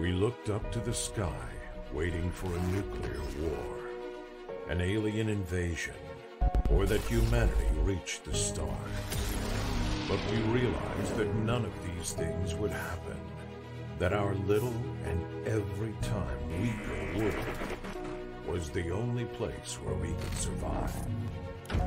We looked up to the sky, waiting for a nuclear war, an alien invasion, or that humanity reached the stars. But we realized that none of these things would happen. That our little and every time weaker world was the only place where we could survive.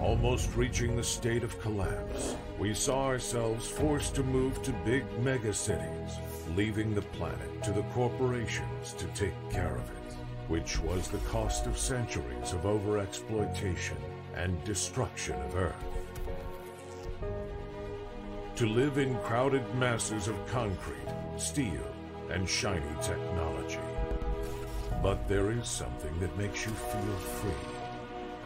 Almost reaching the state of collapse, we saw ourselves forced to move to big megacities, leaving the planet to the corporations to take care of it, which was the cost of centuries of overexploitation and destruction of Earth. To live in crowded masses of concrete, steel, and shiny technology. But there is something that makes you feel free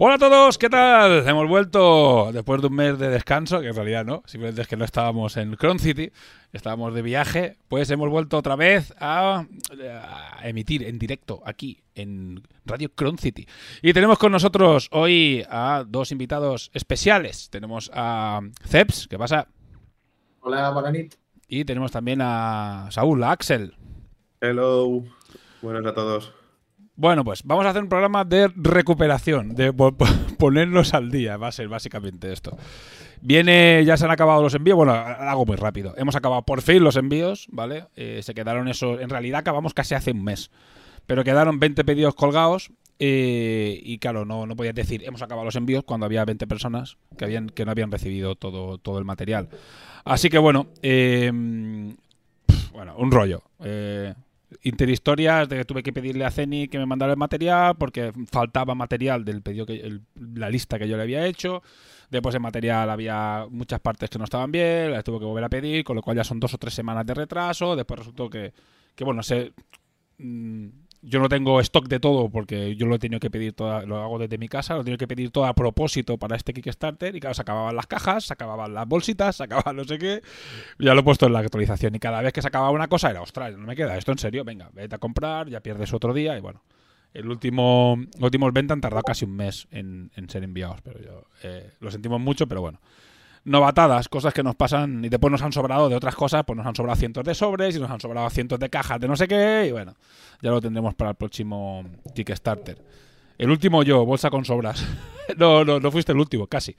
Hola a todos, ¿qué tal? Hemos vuelto después de un mes de descanso, que en realidad no, simplemente es que no estábamos en Cron City, estábamos de viaje, pues hemos vuelto otra vez a, a emitir en directo aquí en Radio Cron City. Y tenemos con nosotros hoy a dos invitados especiales. Tenemos a Ceps, ¿qué pasa? Hola, Maganit. Y tenemos también a Saúl, a Axel. Hello. Buenas a todos. Bueno, pues vamos a hacer un programa de recuperación, de po- po- ponernos al día, va a ser básicamente esto. Viene, ya se han acabado los envíos, bueno, hago muy rápido. Hemos acabado por fin los envíos, ¿vale? Eh, se quedaron esos, en realidad acabamos casi hace un mes, pero quedaron 20 pedidos colgados eh, y claro, no, no podías decir hemos acabado los envíos cuando había 20 personas que, habían, que no habían recibido todo, todo el material. Así que bueno, eh, bueno, un rollo. Interhistorias de que tuve que pedirle a Ceni que me mandara el material porque faltaba material del pedido que el- la lista que yo le había hecho. Después el material había muchas partes que no estaban bien, las tuve que volver a pedir, con lo cual ya son dos o tres semanas de retraso. Después resultó que, que bueno, sé, mm, yo no tengo stock de todo porque yo lo he tenido que pedir toda, lo hago desde mi casa, lo he tenido que pedir todo a propósito para este Kickstarter y claro, se acababan las cajas, se acababan las bolsitas, se acababan no sé qué. Ya lo he puesto en la actualización y cada vez que se acababa una cosa era, ostras, no me queda esto en serio, venga, vete a comprar, ya pierdes otro día y bueno. El último, los últimos ventas han tardado casi un mes en, en ser enviados, pero yo eh, lo sentimos mucho, pero bueno. Novatadas, cosas que nos pasan y después nos han sobrado de otras cosas, pues nos han sobrado cientos de sobres y nos han sobrado cientos de cajas de no sé qué y bueno, ya lo tendremos para el próximo Kickstarter. El último yo, bolsa con sobras. no, no, no fuiste el último, casi.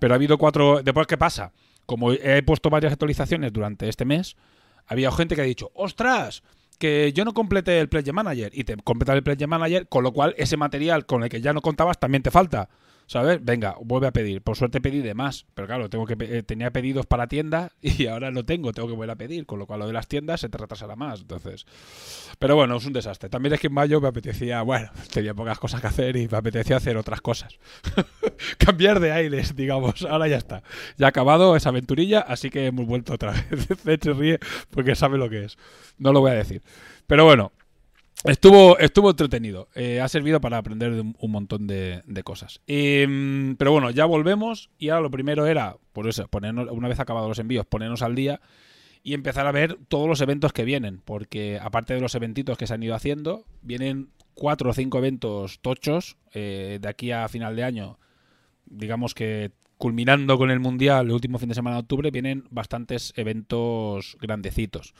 Pero ha habido cuatro... Después, ¿qué pasa? Como he puesto varias actualizaciones durante este mes, había gente que ha dicho, ostras, que yo no completé el Pledge Manager y te completas el Pledge Manager, con lo cual ese material con el que ya no contabas también te falta. ¿Sabes? Venga, vuelve a pedir. Por suerte pedí de más. Pero claro, tengo que eh, tenía pedidos para tiendas y ahora no tengo, tengo que volver a pedir. Con lo cual lo de las tiendas se te retrasará más. Entonces. Pero bueno, es un desastre. También es que en mayo me apetecía, bueno, tenía pocas cosas que hacer y me apetecía hacer otras cosas. Cambiar de aires, digamos. Ahora ya está. Ya ha acabado esa aventurilla, así que hemos vuelto otra vez. Se ríe porque sabe lo que es. No lo voy a decir. Pero bueno, Estuvo, estuvo entretenido. Eh, ha servido para aprender de un, montón de, cosas. Em, pero bueno, ya volvemos. Y ahora lo primero era, por eso, ponernos, una vez acabados los envíos, ponernos al día y empezar a ver todos los eventos que vienen. Porque aparte de los eventitos que se han ido haciendo, vienen cuatro o cinco eventos tochos eh, de aquí a final de año. Digamos que culminando con el Mundial, el último fin de semana de octubre, vienen bastantes eventos grandecitos.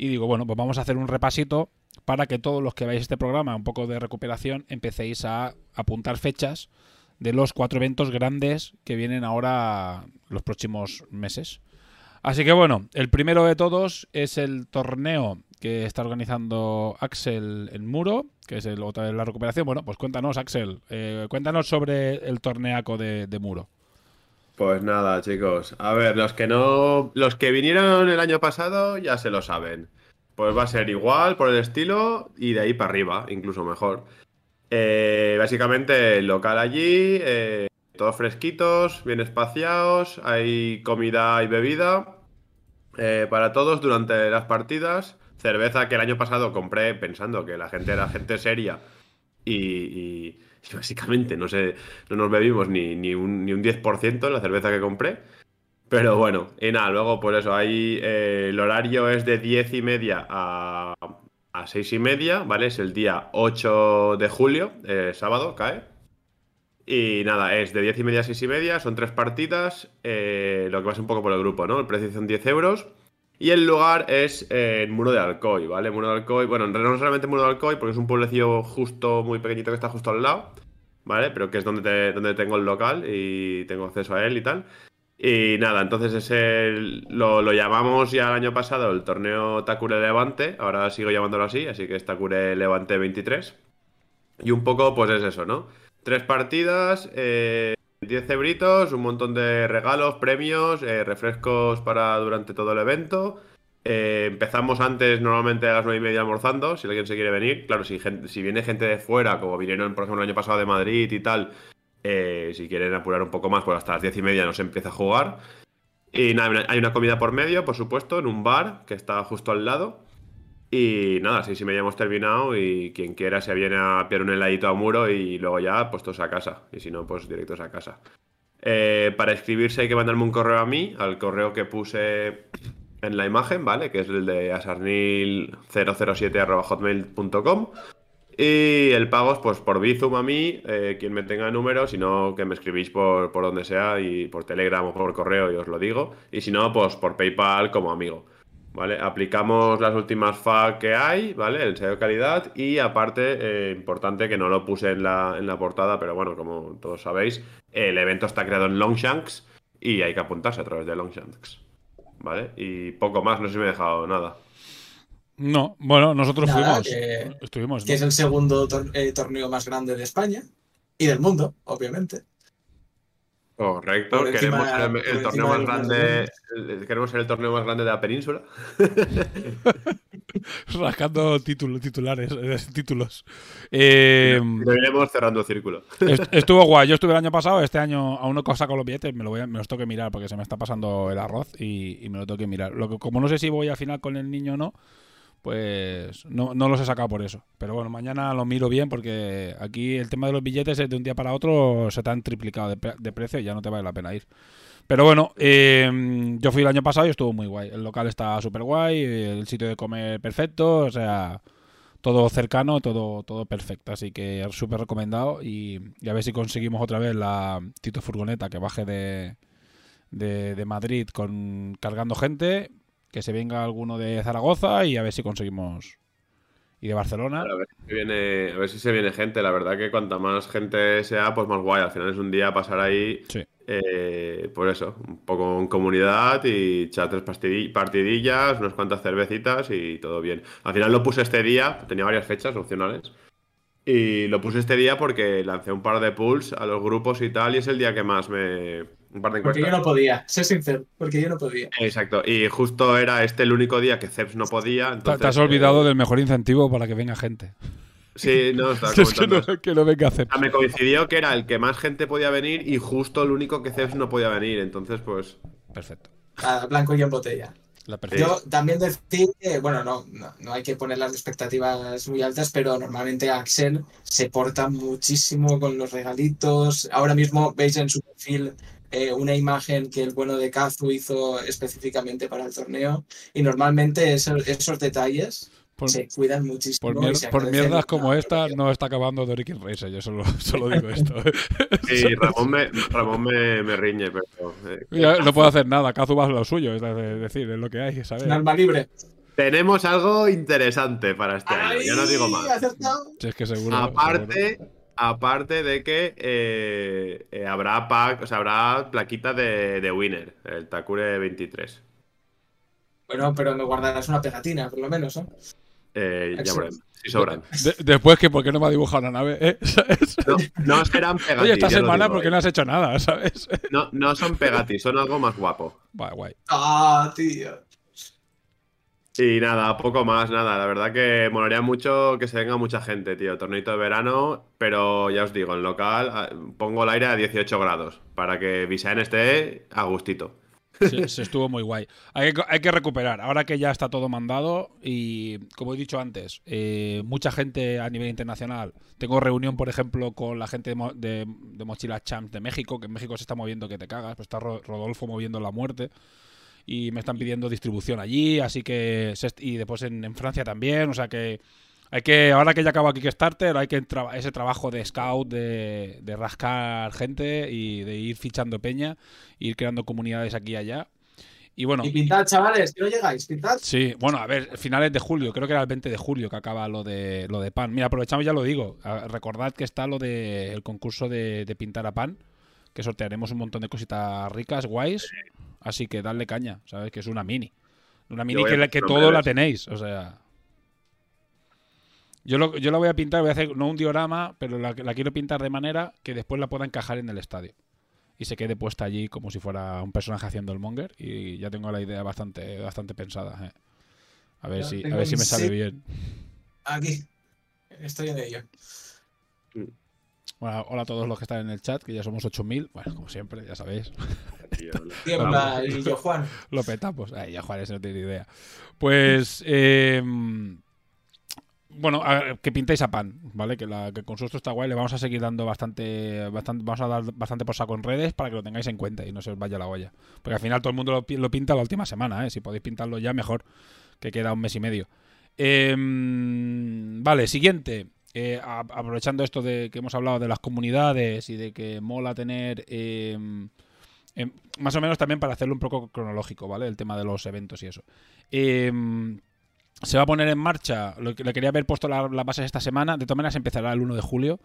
Y digo, bueno, pues vamos a hacer un repasito para que todos los que veáis este programa, un poco de recuperación, empecéis a apuntar fechas de los cuatro eventos grandes que vienen ahora los próximos meses. Así que bueno, el primero de todos es el torneo que está organizando Axel en Muro, que es el otra de la recuperación. Bueno, pues cuéntanos, Axel, eh, cuéntanos sobre el torneaco de, de Muro. Pues nada, chicos. A ver, los que no. Los que vinieron el año pasado ya se lo saben. Pues va a ser igual por el estilo y de ahí para arriba, incluso mejor. Eh, básicamente, local allí, eh, todos fresquitos, bien espaciados, hay comida y bebida eh, para todos durante las partidas. Cerveza que el año pasado compré pensando que la gente era gente seria y- y básicamente no sé, no nos bebimos ni, ni un, ni un 10% de la cerveza que compré. Pero bueno, y nada, luego por eso ahí eh, el horario es de 10 y media a, a 6 y media, ¿vale? Es el día 8 de julio, eh, sábado, cae. Y nada, es de 10 y media a 6 y media, son tres partidas, eh, lo que pasa un poco por el grupo, ¿no? El precio son 10 euros. Y el lugar es eh, en Muro de Alcoy, ¿vale? Muro de Alcoy, bueno, en realidad no solamente Muro de Alcoy, porque es un pueblecillo justo, muy pequeñito que está justo al lado, ¿vale? Pero que es donde, donde tengo el local y tengo acceso a él y tal. Y nada, entonces es el, lo, lo llamamos ya el año pasado el torneo Takure Levante, ahora sigo llamándolo así, así que es Takure Levante 23. Y un poco, pues es eso, ¿no? Tres partidas, eh, 10 cebritos, un montón de regalos, premios, eh, refrescos para durante todo el evento. Eh, empezamos antes, normalmente a las 9 y media almorzando, si alguien se quiere venir. Claro, si, si viene gente de fuera, como vinieron, por ejemplo, el año pasado de Madrid y tal, eh, si quieren apurar un poco más, pues hasta las 10 y media no se empieza a jugar. Y nada, hay una comida por medio, por supuesto, en un bar que está justo al lado. Y nada, seis y media hemos terminado y quien quiera se viene a pillar un heladito a muro y luego ya pues todos a casa. Y si no, pues directos a casa. Eh, para escribirse hay que mandarme un correo a mí, al correo que puse en la imagen, ¿vale? Que es el de asarnil007.hotmail.com Y el pago es pues por Bizum a mí, eh, quien me tenga número, si no que me escribís por, por donde sea y por Telegram o por correo y os lo digo. Y si no, pues por PayPal como amigo. ¿Vale? Aplicamos las últimas FAQ que hay, ¿vale? El sello de calidad y aparte, eh, importante que no lo puse en la, en la portada, pero bueno, como todos sabéis, el evento está creado en Longshanks y hay que apuntarse a través de Longshanks, ¿vale? Y poco más, no sé si me he dejado nada. No, bueno, nosotros Nada, fuimos. que- Estuvimos. que es el segundo tor- eh, torneo más grande de España y del mundo, obviamente. Correcto, encima- queremos ser el, torneo más grande, el- queremos ser el torneo más grande de la península. Rascando títulos, titulares, eh, títulos. Eh, Lo iremos cerrando círculo. est- estuvo guay. Yo estuve el año pasado. Este año aún no he sacado los billetes. Me, lo voy a- me los tengo que mirar porque se me está pasando el arroz y, y me lo tengo que mirar. Lo que, como no sé si voy al final con el niño o no, pues no, no los he sacado por eso. Pero bueno, mañana lo miro bien porque aquí el tema de los billetes es de un día para otro se te han triplicado de, pre- de precio y ya no te vale la pena ir. Pero bueno, eh, yo fui el año pasado y estuvo muy guay. El local está súper guay, el sitio de comer perfecto, o sea, todo cercano, todo, todo perfecto. Así que súper recomendado y, y a ver si conseguimos otra vez la Tito Furgoneta que baje de, de, de Madrid con cargando gente, que se venga alguno de Zaragoza y a ver si conseguimos... Y de Barcelona. A ver, si se viene, a ver si se viene gente. La verdad que cuanta más gente sea, pues más guay. Al final es un día pasar ahí, Sí. eh, por eso, un poco en comunidad y echar tres partidillas, unas cuantas cervecitas y todo bien. Al final lo puse este día, tenía varias fechas opcionales. Y lo puse este día porque lancé un par de pools a los grupos y tal, y es el día que más me. Un par de Porque yo no podía, sé sincero, porque yo no podía. Exacto, y justo era este el único día que Ceps no podía. Te- Entonces, te has olvidado eh, del mejor incentivo para que venga gente. Sí, no, estaba es que no, que no venga a hacer. O sea, me coincidió que era el que más gente podía venir y justo el único que Zeus no podía venir. Entonces, pues. Perfecto. A blanco y en botella. La. Yo también decir que, bueno, no, no, no hay que poner las expectativas muy altas, pero normalmente Axel se porta muchísimo con los regalitos. Ahora mismo veis en su perfil eh, una imagen que el bueno de Kazu hizo específicamente para el torneo. Y normalmente esos, esos detalles Por, se cuidan muchísimo. por, mier- por mierdas como esta no está acabando Doric Racer. Yo solo, solo digo esto. Sí, Ramón me, Ramón me, me riñe, pero. eh, no puedo hacer nada. Kazu va a lo suyo. Es de- decir, es lo que hay, ¿sabes? Un alma libre. tenemos algo interesante para este año. Ya no digo ¡Ay, más. Si es que seguro. seguro. Aparte, de que eh, eh, habrá pack, o sea, habrá plaquita de, de winner, el Takure 23. Bueno, pero me guardarás una pegatina, por lo menos, ¿no? Eh, ya veremos. Sí sobran. De- después que, ¿por qué no me ha dibujado la nave? ¿Eh? No, no serán pegatis. Oye, esta semana, digo, ¿por qué eh. no has hecho nada? ¿Sabes? No, no son pegatis, son algo más guapo. Guay, guay. Ah, tío. Y nada, poco más, nada. La verdad que molaría mucho que se venga mucha gente, tío. Torneito de verano, pero ya os digo, en local ah, pongo el aire a 18 grados para que Visaen esté a gustito. Se, estuvo muy guay. Hay que, hay que recuperar. Ahora que ya está todo mandado y, como he dicho antes, eh, mucha gente a nivel internacional. Tengo reunión, por ejemplo, con la gente de, Mo- de, de Mochila Champs de México, que en México se está moviendo que te cagas. Pues está Ro- Rodolfo moviendo la muerte. Y me están pidiendo distribución allí, así que... Y después en, en Francia también, o sea que... Hay que, ahora que ya acaba Kickstarter, hay que ese trabajo de scout, de, de rascar gente y de ir fichando peña, ir creando comunidades aquí y allá. Y bueno, Y pintad, chavales, que no llegáis, pintad. sí, bueno, a ver, finales de julio, creo que era el 20 de julio que acaba lo de lo de pan. Mira, aprovechamos ya lo digo. Recordad que está lo de el concurso de, de pintar a pan, que sortearemos un montón de cositas ricas, guays. Así que dadle caña, ¿sabes? Que es una mini. Una mini que, todo la tenéis, o sea. Yo, lo, yo la voy a pintar, voy a hacer no un diorama, pero la, la quiero pintar de manera que después la pueda encajar en el estadio. Y se quede puesta allí como si fuera un personaje haciendo el monger. Y ya tengo la idea bastante, bastante pensada. eh. A ver Ya si, a ver si me sale bien. Aquí. Estoy en ello. Bueno, hola a todos los que están en el chat, que ya somos 8.000. Bueno, como siempre, ya sabéis. Tiembla y yo, Juan. Lo petamos. Ay, ya Juárez no tiene idea. Pues. eh, bueno, a ver, que pintéis a pan, ¿vale? Que, la, que con su esto está guay. Le vamos a seguir dando bastante, bastante. Vamos a dar bastante por saco en redes para que lo tengáis en cuenta y no se os vaya la olla. Porque al final todo el mundo lo, lo pinta la última semana, ¿eh? Si podéis pintarlo ya, mejor. Que queda un mes y medio. Eh, vale, siguiente. Eh, aprovechando esto de que hemos hablado de las comunidades y de que mola tener. eh, em, más o menos también para hacerlo un poco cronológico, ¿vale? El tema de los eventos y eso. Em, se va a poner en marcha, lo le quería haber puesto la- las bases esta semana, de todas maneras empezará el 1 de julio,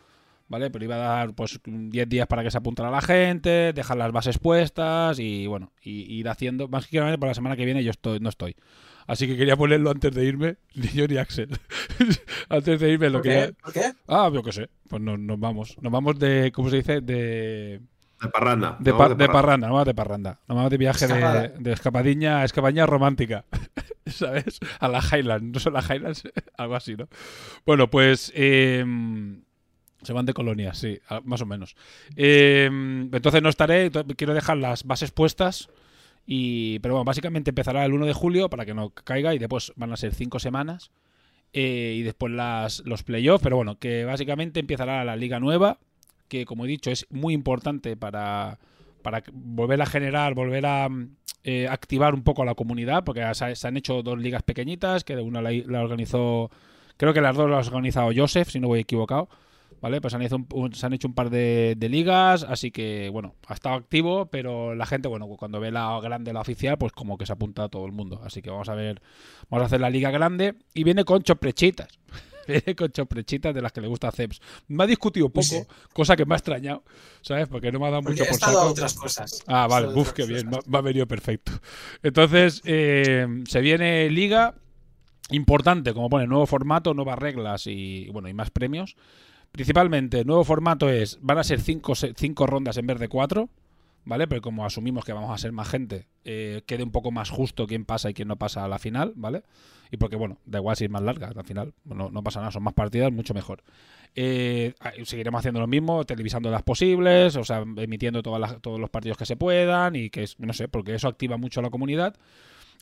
¿vale? Pero iba a dar pues 10 días para que se apuntara la gente, dejar las bases puestas y bueno, y, ir haciendo, más que nada para la semana que viene yo estoy, no estoy. Así que quería ponerlo antes de irme, ni yo ni Axel. antes de irme lo ¿Por quería... qué? ¿Por qué? Ah, yo qué sé, pues nos, nos vamos. Nos vamos de, ¿cómo se dice? De... De parranda. De, ¿no? pa- de parranda, no vamos de parranda. No vamos de viaje de, Escapada. de escapadiña, escapaña romántica. ¿Sabes? A la Highland. No son las Highlands, algo así, ¿no? Bueno, pues. eh, se van de colonias, sí, a- más o menos. Eh, entonces no estaré, to- quiero dejar las bases puestas. Y, pero bueno, básicamente empezará el 1 de julio para que no caiga y después van a ser 5 semanas. eh, y después las, los playoffs, pero bueno, que básicamente empezará la liga nueva, que como he dicho es muy importante para, para volver a generar, volver a eh, activar un poco a la comunidad, porque se, se han hecho dos ligas pequeñitas, que una la, la organizó, creo que las dos las ha organizado Joseph, si no voy equivocado. ¿Vale? Pues se han, hecho un, se han hecho un par de, de ligas, así que, bueno, ha estado activo, pero la gente, bueno, cuando ve la grande, la oficial, pues como que se apunta a todo el mundo. Así que vamos a ver, vamos a hacer la liga grande y viene con choprechitas. Viene con choprechitas de las que le gusta a Ceps. Me ha discutido poco, Sí. cosa que me ha extrañado, ¿sabes? Porque no me ha dado Porque mucho he por saco. otras cosas. Ah, vale, otras qué bien, me, me ha venido perfecto. Entonces, eh, se viene liga importante, como pone, nuevo formato, nuevas reglas y bueno, y más premios. Principalmente, nuevo formato es, van a ser cinco, se- cinco rondas en vez de cuatro, ¿vale? Pero como asumimos que vamos a ser más gente, eh, quede un poco más justo quién pasa y quién no pasa a la final, ¿vale? Y porque, bueno, da igual si es más larga, al final no, pasa nada, son más partidas, mucho mejor. Eh, seguiremos haciendo lo mismo, televisando las posibles, o sea, emitiendo todas las- todos los partidos que se puedan y que no sé, porque eso activa mucho a la comunidad.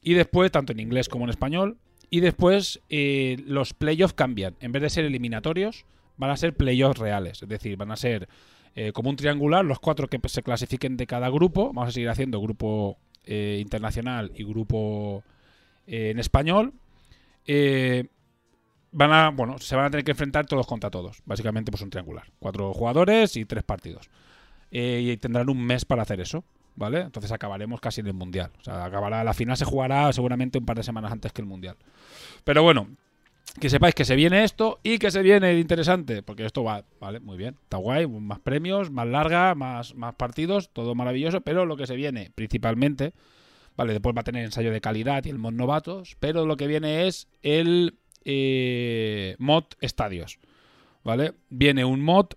Y después, tanto en inglés como en español. Y después eh, los playoffs cambian. En vez de ser eliminatorios, van a ser playoffs reales. Es decir, van a ser eh, como un triangular, los cuatro que se clasifiquen de cada grupo. Vamos a seguir haciendo grupo eh, internacional y grupo eh, en español. Van a, bueno, se van a tener que enfrentar todos contra todos. Básicamente, pues un triangular. Cuatro jugadores y tres partidos. Y tendrán un mes para hacer eso. ¿Vale? Entonces acabaremos casi en el mundial. O sea, acabará, la final se jugará seguramente un par de semanas antes que el mundial. Pero bueno, que sepáis que se viene esto y que se viene interesante, porque esto va, vale, muy bien, está guay, más premios, más larga, más, más partidos, todo maravilloso, pero lo que se viene principalmente Vale, después va a tener ensayo de calidad y el mod novatos, pero lo que viene es el eh, mod estadios. ¿Vale? Viene un mod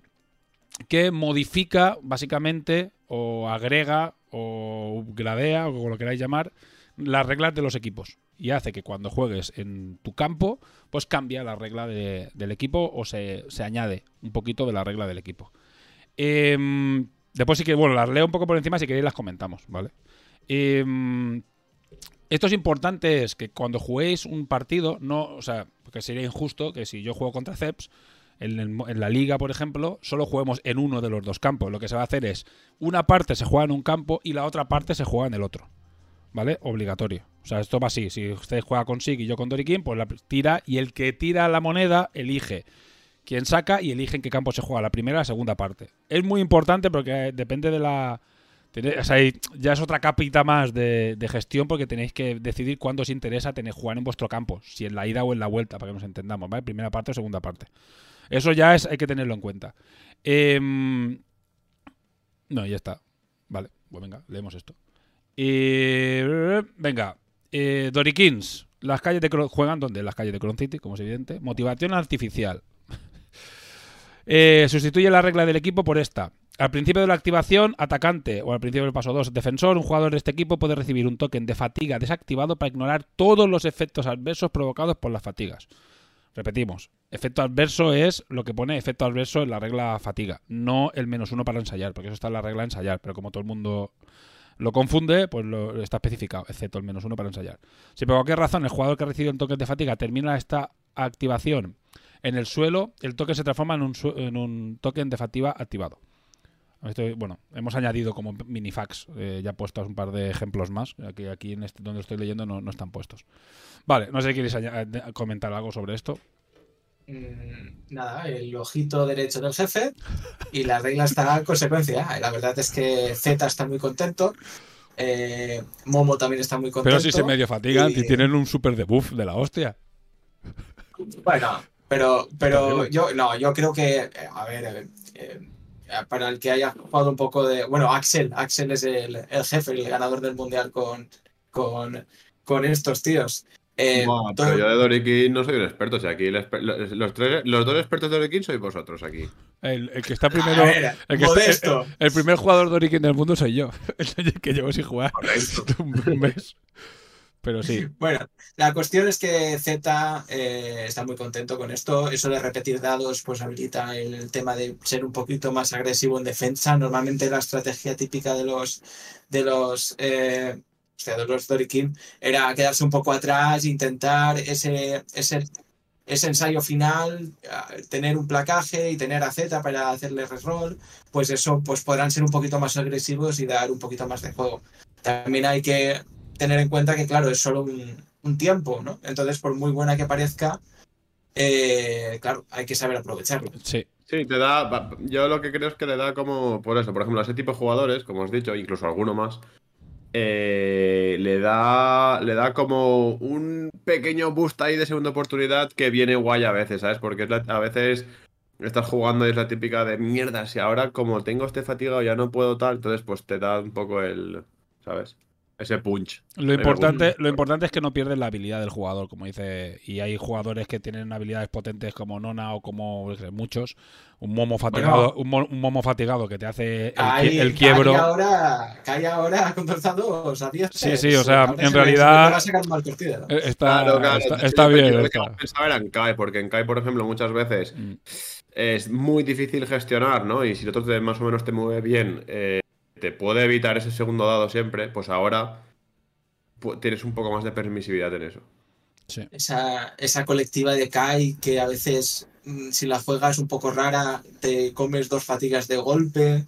que modifica básicamente o agrega o gradea o como lo queráis llamar las reglas de los equipos y hace que cuando juegues en tu campo pues cambia la regla de- del equipo o se, se añade un poquito de la regla del equipo. Em, después sí que, bueno, las leo un poco por encima si queréis las comentamos, ¿vale? Em, esto es importante es que cuando juguéis un partido, no, o sea, porque sería injusto que si yo juego contra Ceps, en, en la liga, por ejemplo, solo juguemos en uno de los dos campos. Lo que se va a hacer es, una parte se juega en un campo y la otra parte se juega en el otro. ¿Vale? Obligatorio. O sea, esto va así. Si usted juega con Sig y yo con Dorikin, pues la tira y el que tira la moneda elige quién saca y elige en qué campo se juega, la primera y la segunda parte. Es muy importante porque depende de la... ya es otra capita más de, gestión porque tenéis que decidir cuándo os interesa tener jugar en vuestro campo, si en la ida o en la vuelta, para que nos entendamos, ¿vale? Primera parte o segunda parte. Eso ya es, hay que tenerlo en cuenta. Em, no, ya está. Vale, pues venga, leemos esto. Eh, venga, eh. Las calles de Cron- juegan donde? Las calles de Cron City, como es evidente. Motivación artificial. Eh, sustituye la regla del equipo por esta. Al principio de la activación, atacante, o al principio del paso 2, defensor, un jugador de este equipo puede recibir un token de fatiga desactivado para ignorar todos los efectos adversos provocados por las fatigas. Repetimos, efecto adverso es lo que pone efecto adverso en la regla fatiga, no el menos uno para ensayar, porque eso está en la regla ensayar, pero como todo el mundo lo confunde, pues lo está especificado, excepto el menos uno para ensayar. Si por cualquier razón el jugador que ha recibido un token de fatiga termina esta activación en el suelo, el token se transforma en un, en un token de fatiga activado. Bueno, hemos añadido como minifax, eh, ya puestos un par de ejemplos más. Aquí, este, donde estoy leyendo no, no están puestos. Vale, no sé si queréis comentar algo sobre esto. Mm, nada, el ojito derecho del jefe y la regla está en consecuencia. La verdad es que Z está muy contento. eh, Momo también está muy contento. Pero si se medio fatigan y- y tienen un super debuff de la hostia. Bueno, pero, pero yo no, yo creo que, eh, a ver, eh, eh, para el que haya jugado un poco de. Bueno, Axel, Axel es el, el jefe, el ganador del mundial con, con, con estos tíos. Eh, Buah, todo- pero yo de Dorikin no soy un experto. O sea, aquí el exper- los, los tres, los dos expertos de Dorikin sois vosotros aquí. El, el que está a primero. ver, el, que está- el- el primer jugador de Origen del mundo soy yo. El que llevo sin jugar un mes. Pero sí. Bueno, la cuestión es que Z eh, está muy contento con esto. Eso de repetir dados, pues habilita el tema de ser un poquito más agresivo en defensa. Normalmente la estrategia típica de los de los eh, o sea, de los Dorikin era quedarse un poco atrás, intentar ese, ese, ese ensayo final, ah, tener un placaje y tener a Z para hacerle reroll. Pues eso, pues podrán ser un poquito más agresivos y dar un poquito más de juego. También hay que tener en cuenta que, claro, es solo un, un tiempo, ¿no? Entonces, por muy buena que parezca, eh, claro, hay que saber aprovecharlo. Sí. Sí, te da. Yo lo que creo es que le da como. Por eso, por ejemplo, a ese tipo de jugadores, como os he dicho, incluso alguno más. Eh, le da. Le da como un pequeño boost ahí de segunda oportunidad que viene guay a veces, ¿sabes? Porque a veces estás jugando y es la típica de mierda. Si ahora como tengo este fatigado ya no puedo tal. Entonces, pues te da un poco el. ¿Sabes? Ese punch. Lo importante, lo importante es que no pierdes la habilidad del jugador, como dice. Y hay jugadores que tienen habilidades potentes como Nona o como muchos. Un momo fatigado, un, mo- un momo fatigado que te hace el, qui- Ahí, el quiebro. Cae ahora, cae ahora conversados a 10. Sí, sí, o sea, en realidad-. Eh, Está, Claro, claro. está, bien. lo que pensaba era en Kai, porque en Kai, por ejemplo, muchas veces Mm. es muy difícil gestionar, ¿no? Y si el otro te, más o menos te mueve bien, eh, te puede evitar ese segundo dado siempre, pues ahora tienes un poco más de permisividad en eso. Sí. Esa, esa colectiva de Kai que a veces, mm, si la juegas un poco rara, te comes dos fatigas de golpe,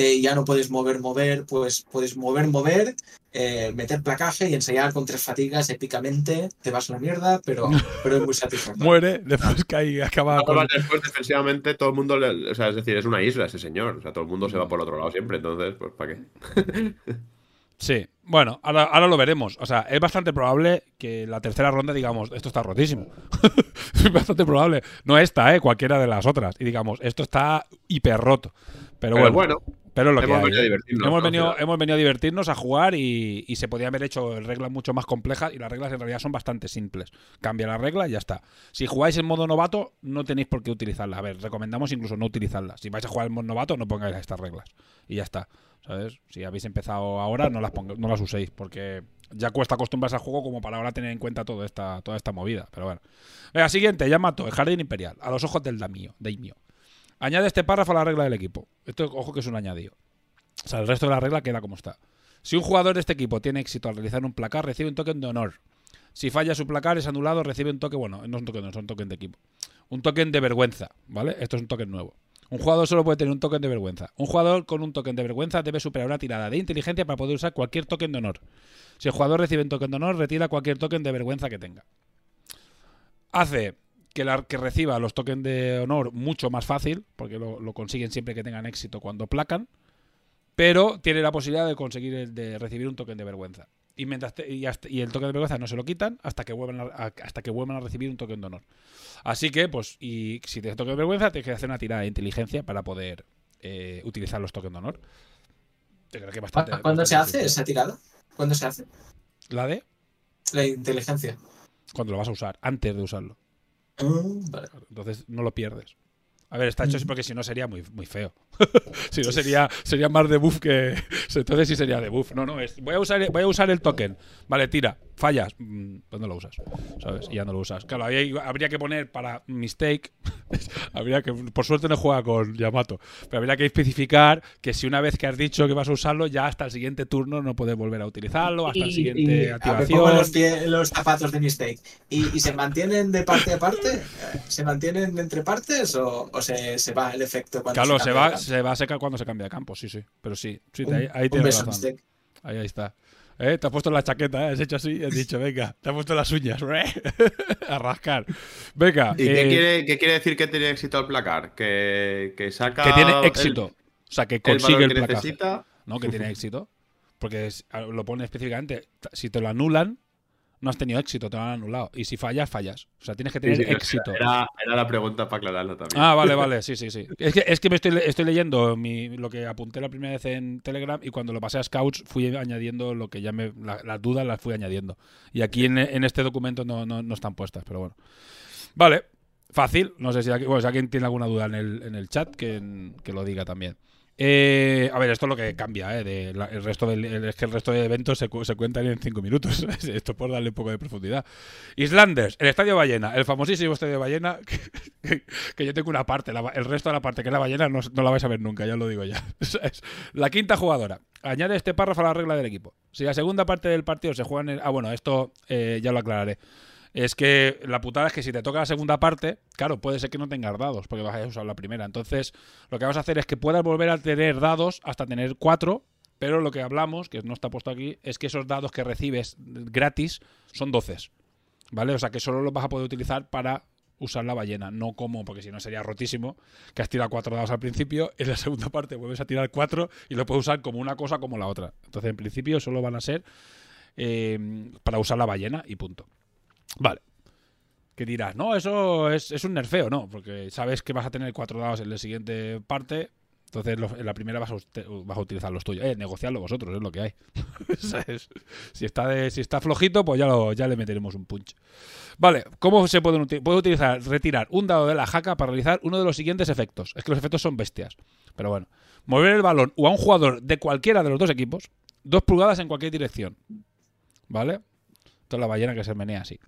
eh, ya no puedes mover, mover, pues puedes mover, mover, eh, meter placaje y ensayar con tres fatigas épicamente, te vas a la mierda, pero, pero es muy satisfactorio. Muere, después cae y acaba con. Después, defensivamente, todo el mundo, le- o sea, es decir, es una isla ese señor, o sea, todo el mundo se va por el otro lado siempre, entonces, pues, ¿para qué? Sí, bueno, ahora, ahora lo veremos. O sea, es bastante probable que la tercera ronda digamos, esto está rotísimo. es bastante probable. No esta, ¿eh? Cualquiera de las otras. Y digamos, esto está hiper roto. Pero, Pero bueno, bueno, Pero lo que Hemos venido a ¿eh? divertirnos, hemos, ¿no? venido, hemos venido a divertirnos, a jugar y, y se podían haber hecho reglas mucho más complejas y las reglas en realidad son bastante simples. Cambia la regla y ya está. Si jugáis en modo novato, no tenéis por qué utilizarla. A ver, recomendamos incluso no utilizarla. Si vais a jugar en modo novato, no pongáis estas reglas. Y ya está. ¿Sabes? Si habéis empezado ahora, no las, ponga- no las uséis porque ya cuesta acostumbrarse al juego como para ahora tener en cuenta toda esta, toda esta movida. Pero bueno. Venga, siguiente, Yamato, el jardín imperial. A los ojos del Daimio. Añade este párrafo a la regla del equipo. Esto, ojo que es un añadido. O sea, el resto de la regla queda como está. Si un jugador de este equipo tiene éxito al realizar un placar, recibe un token de honor. Si falla su placar, es anulado, recibe un token, bueno, no es un token, no es un token de equipo. Un token de vergüenza, ¿vale? Esto es un token nuevo. Un jugador solo puede tener un token de vergüenza. Un jugador con un token de vergüenza debe superar una tirada de inteligencia para poder usar cualquier token de honor. Si el jugador recibe un token de honor, retira cualquier token de vergüenza que tenga. Hace que, la, que reciba los tokens de honor mucho más fácil, porque lo, lo consiguen siempre que tengan éxito cuando placan pero tiene la posibilidad de conseguir el de recibir un token de vergüenza. Y, mientras te- y, hasta- y el token de vergüenza no se lo quitan hasta que vuelvan a, hasta que vuelvan a recibir un token de honor. Así que, pues, y si tienes token de vergüenza, tienes que hacer una tirada de inteligencia para poder eh, utilizar los tokens de honor. Yo creo que bastante. ¿Cuándo se hace esa tirada? ¿Cuándo se hace? La de La inteligencia. cuando lo vas a usar, antes de usarlo. Mm, vale. Entonces no lo pierdes. A ver, está hecho así Ujú. porque si no sería muy, muy feo. si no sería, sería más de buff que. Entonces sí sería de buff. No, no, es. Voy a usar, voy a usar el token. Vale, tira. Fallas. mm, Pues no lo usas. ¿Sabes? Y ya no lo usas. Claro, ahí habría que poner para mistake. habría que. Por suerte no juega con Yamato. Pero habría que especificar que si una vez que has dicho que vas a usarlo, ya hasta el siguiente turno no puedes volver a utilizarlo. Hasta el siguiente y- a activación. los, pie- los zapatos de Mistake. ¿Y, y se mantienen de parte a parte? Eh, ¿Se mantienen entre partes o, o se, se va el efecto cuando Claro, se, se cambia va, se va a secar cuando se cambia de campo, sí, sí. Pero sí, sí, campo? ahí, ahí un, tienes beso, razón. Mistake. Ahí, ahí está. ¿Eh? Te has puesto la chaqueta, ¿eh? has hecho así has dicho, venga, te has puesto las uñas, a rascar. Venga, ¿Y qué, eh, quiere, qué quiere decir que tiene éxito al placar? Que, que saca. que tiene el- éxito. o sea, que El, consigue el, placaje. necesita. ¿No? Que tiene éxito. Porque es- lo pone específicamente. Si te lo anulan, no has tenido éxito, te lo han anulado. Y si fallas, fallas. O sea, tienes que tener sí, éxito. Era, era la pregunta para aclararlo también. Ah, vale, vale, sí, sí, sí. Es que, es que me estoy, estoy leyendo mi- lo que apunté la primera vez en Telegram y cuando lo pasé a Scouts fui añadiendo lo que ya me. la- las dudas las fui añadiendo. Y aquí en, en este documento no, no, no están puestas, pero bueno. Vale, fácil. No sé si, aquí- bueno, si alguien tiene alguna duda en el, en el chat, que, que lo diga también. Eh, a ver, esto es lo que cambia, ¿eh? El resto del, el- es que el resto de eventos se, se cuentan en 5 minutos. esto por darle un poco de profundidad. Islanders, el Estadio Ballena, el famosísimo Estadio Ballena, que, yo tengo una parte, el resto de la parte que es la ballena no, la vais a ver nunca, ya lo digo ya. La quinta jugadora. Añade este párrafo a la regla del equipo. Si la segunda parte del partido se juega en. Ah, bueno, esto eh, ya lo aclararé. Es que la putada es que si te toca la segunda parte, claro, puede ser que no tengas dados, porque vas a usar la primera. Entonces, lo que vas a hacer es que puedas volver a tener dados hasta tener cuatro, pero lo que hablamos, que no está puesto aquí, es que esos dados que recibes gratis son doces. ¿Vale? O sea que solo los vas a poder utilizar para usar la ballena, no como, porque si no sería rotísimo, que has tirado cuatro dados al principio, en la segunda parte vuelves a tirar cuatro y lo puedes usar como una cosa como la otra. Entonces, en principio, solo van a ser eh, para usar la ballena y punto. Vale. Que dirás, no, eso es, es un nerfeo, no, porque sabes que vas a tener cuatro dados en la siguiente parte, entonces en la primera vas a, usted- vas a utilizar los tuyos. Eh, negociarlo vosotros, es lo que hay. Si está, si está flojito, pues ya, lo, ya le meteremos un punch. Vale, ¿cómo se pueden utilizar? Utilizar, retirar un dado de la jaca para realizar uno de los siguientes efectos. Es que los efectos son bestias. Pero bueno. Mover el balón o a un jugador de cualquiera de los dos equipos, dos pulgadas en cualquier dirección. ¿Vale? La ballena que se menea así.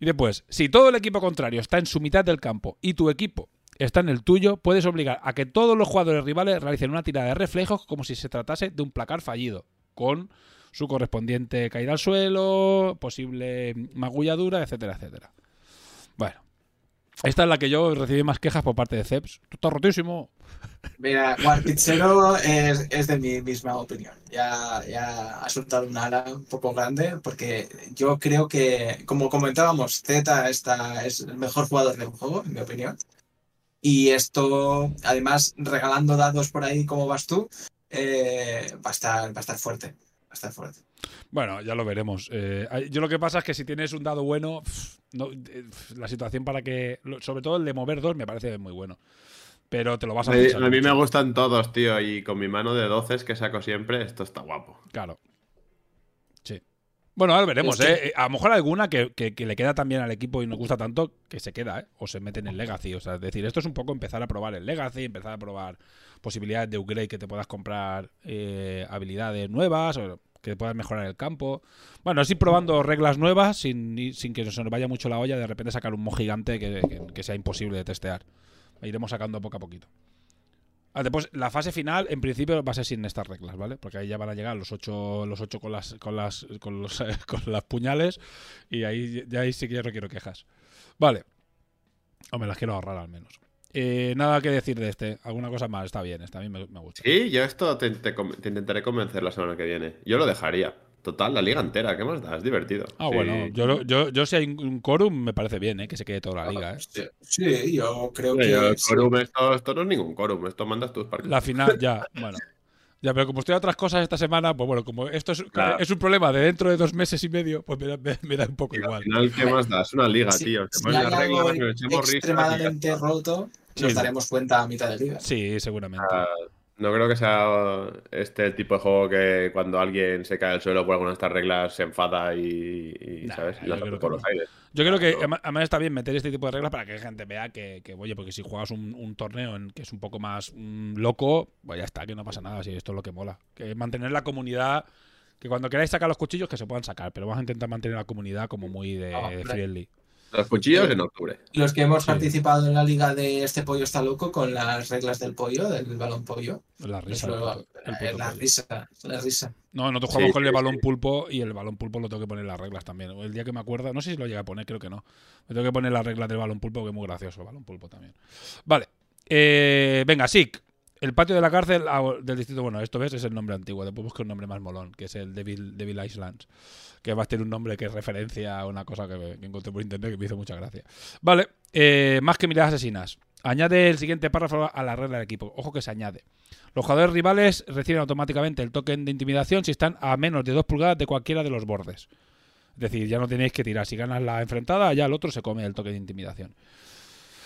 Y después, si todo el equipo contrario está en su mitad del campo y tu equipo está en el tuyo, puedes obligar a que todos los jugadores rivales realicen una tirada de reflejos como si se tratase de un placar fallido, con su correspondiente caída al suelo, posible magulladura, etcétera, etcétera. Bueno, esta es la que yo recibí más quejas por parte de Ceps. Tú estás rotísimo. Mira, War Pizzero es, es de mi misma opinión. Ya, ya ha soltado una ala un poco grande porque yo creo que, como comentábamos, Z está, es el mejor jugador del juego, en mi opinión. Y esto, además, regalando dados por ahí como vas tú, eh, va, a estar, va a estar fuerte. Va a estar fuerte. Bueno, ya lo veremos. Eh, yo lo que pasa es que si tienes un dado bueno, pf, no, eh, la situación para que. Sobre todo el de mover dos me parece muy bueno. Pero te lo vas a A mí, pensar a mí me gustan todos, tío, y con mi mano de 12 que saco siempre, esto está guapo. Claro. Sí. Bueno, ahora veremos, Es que- ¿eh? A lo mejor alguna que, que- que le queda también al equipo y nos gusta tanto que se queda, ¿eh? O se mete en el Legacy. O sea, es decir, esto es un poco empezar a probar el Legacy, empezar a probar posibilidades de upgrade que te puedas comprar eh, habilidades nuevas o que puedas mejorar el campo. Bueno, es ir probando reglas nuevas sin, sin que se nos vaya mucho la olla de repente sacar un mo gigante que, que- que sea imposible de testear. Iremos sacando poco a poquito. Ah, después, la fase final, en principio, va a ser sin estas reglas, ¿vale? Porque ahí ya van a llegar los ocho, los ocho con las, con las, con los, con las puñales y ahí ya ahí sí que yo no quiero quejas. Vale. O me las quiero ahorrar al menos. Eh, nada que decir de este. Alguna cosa más. Está bien, está a mí me, gusta. Sí, yo esto te intentaré convencer la semana que viene. Yo lo dejaría. Total, la liga entera, ¿qué más da? Es divertido. Ah, Sí. bueno, yo, lo- yo, yo si hay un- quórum me parece bien, ¿eh? Que se quede toda la liga, ¿eh? Sí, sí, yo creo yo, que. el sí. quórum, esto, esto no es ningún quórum, esto mandas tus parques. La final, ya, bueno. Ya, pero como estoy a otras cosas esta semana, pues bueno, como esto es, Claro. es un problema de dentro de dos meses y medio, pues me da, me- me da un poco Y al igual. final, ¿qué más da? Es una liga, Si- tío. Si y ya extremadamente roto, Sí. nos daremos cuenta a mitad de liga. Sí, seguramente. Ah, No creo que sea este el tipo de juego que cuando alguien se cae al suelo por alguna de estas reglas se enfada y, y, Nah, ¿sabes? yo Y creo por no. los aires. Yo creo que no. además está bien meter este tipo de reglas para que la gente vea que, que, oye, porque si juegas un, un torneo en que es un poco más mm, loco, pues ya está, que no pasa nada, si esto es lo que mola. Que mantener la comunidad, que cuando queráis sacar los cuchillos que se puedan sacar, pero vamos a intentar mantener la comunidad como muy de, Ah, de friendly. Los cuchillos en octubre. Los que hemos Sí. participado en la liga de Este Pollo está loco con las reglas del pollo, del balón pollo. La risa. Eso, el puto- el eh, puto la pollo. risa, la risa. No, nosotros jugamos Sí, con el balón sí. pulpo y el balón pulpo lo tengo que poner las reglas también. El día que me acuerda, no sé si lo llega a poner, creo que no. Me tengo que poner las reglas del balón pulpo, que es muy gracioso el balón pulpo también. Vale. Eh, venga, SIC. El patio de la cárcel ah, del distrito, bueno, esto ves, es el nombre antiguo. Después busco un nombre más molón, que es el Devil, Devil Islands. Que va a tener un nombre que es referencia a una cosa que, que encontré por internet que me hizo mucha gracia. Vale, eh, más que miradas asesinas. Añade el siguiente párrafo a la regla del equipo. Ojo que se añade. Los jugadores rivales reciben automáticamente el token de intimidación si están a menos de 2 pulgadas de cualquiera de los bordes. Es decir, ya no tenéis que tirar. Si ganas la enfrentada, ya el otro se come el token de intimidación.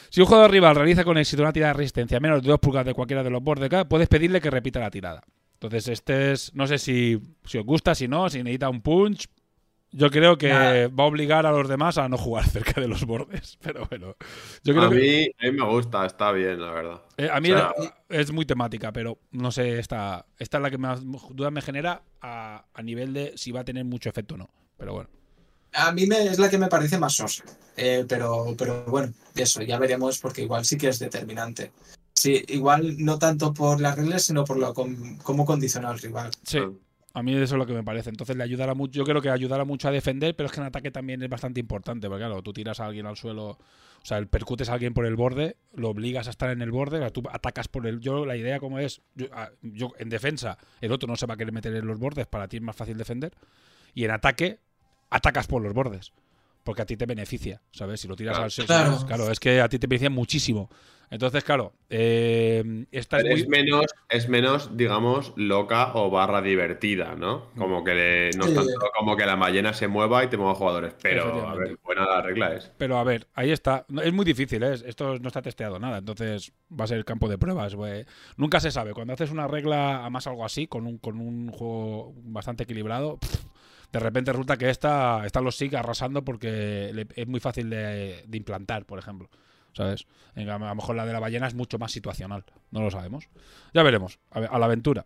Si un jugador rival realiza con éxito una tirada de resistencia a menos de 2 pulgadas de cualquiera de los bordes, acá, puedes pedirle que repita la tirada. Entonces, este es. No sé si, si os gusta, si no, si necesita un punch. Yo creo que Nada. va a obligar a los demás a no jugar cerca de los bordes. Pero bueno. Yo creo A que. mí, a mí me gusta, está bien, la verdad. Eh, a mí O sea, es muy temática, pero no sé, esta, esta es la que más dudas me genera a, a nivel de si va a tener mucho efecto o no. Pero bueno. A mí me, es la que me parece más sosa. Eh, pero, pero bueno, eso, ya veremos porque igual sí que es determinante. Sí, igual no tanto por las reglas, sino por lo com- cómo condiciona al rival. Sí, Ah. A mí eso es lo que me parece. Entonces le ayudará mucho. Yo creo que ayudará mucho a defender, pero es que en ataque también es bastante importante. Porque claro, tú tiras a alguien al suelo, o sea, el percutes a alguien por el borde, lo obligas a estar en el borde, o sea, tú atacas por el. Yo, la idea como es, yo, a- yo en defensa, el otro no se va a querer meter en los bordes, para ti es más fácil defender. Y en ataque, atacas por los bordes. Porque a ti te beneficia, ¿sabes? Si lo tiras Claro. al suelo. Claro. Claro, es que a ti te beneficia muchísimo. Entonces, claro, eh, esta es muy- es menos, es menos, digamos, loca o barra divertida, ¿no? Como que le- no es Sí. tanto como que la ballena se mueva y te mueva jugadores. Pero, a ver, buena la regla es. Pero a ver, ahí está. No, Es muy difícil, ¿eh? Esto no está testeado nada. Entonces va a ser campo de pruebas. Nunca se sabe. Cuando haces una regla, más algo así, con un, con un juego bastante equilibrado, pff, de repente resulta que esta, están los SIG arrasando porque le- es muy fácil de, de implantar, por ejemplo. ¿Sabes? En- A lo mejor la de la ballena es mucho más situacional. No lo sabemos. Ya veremos. A, a la aventura.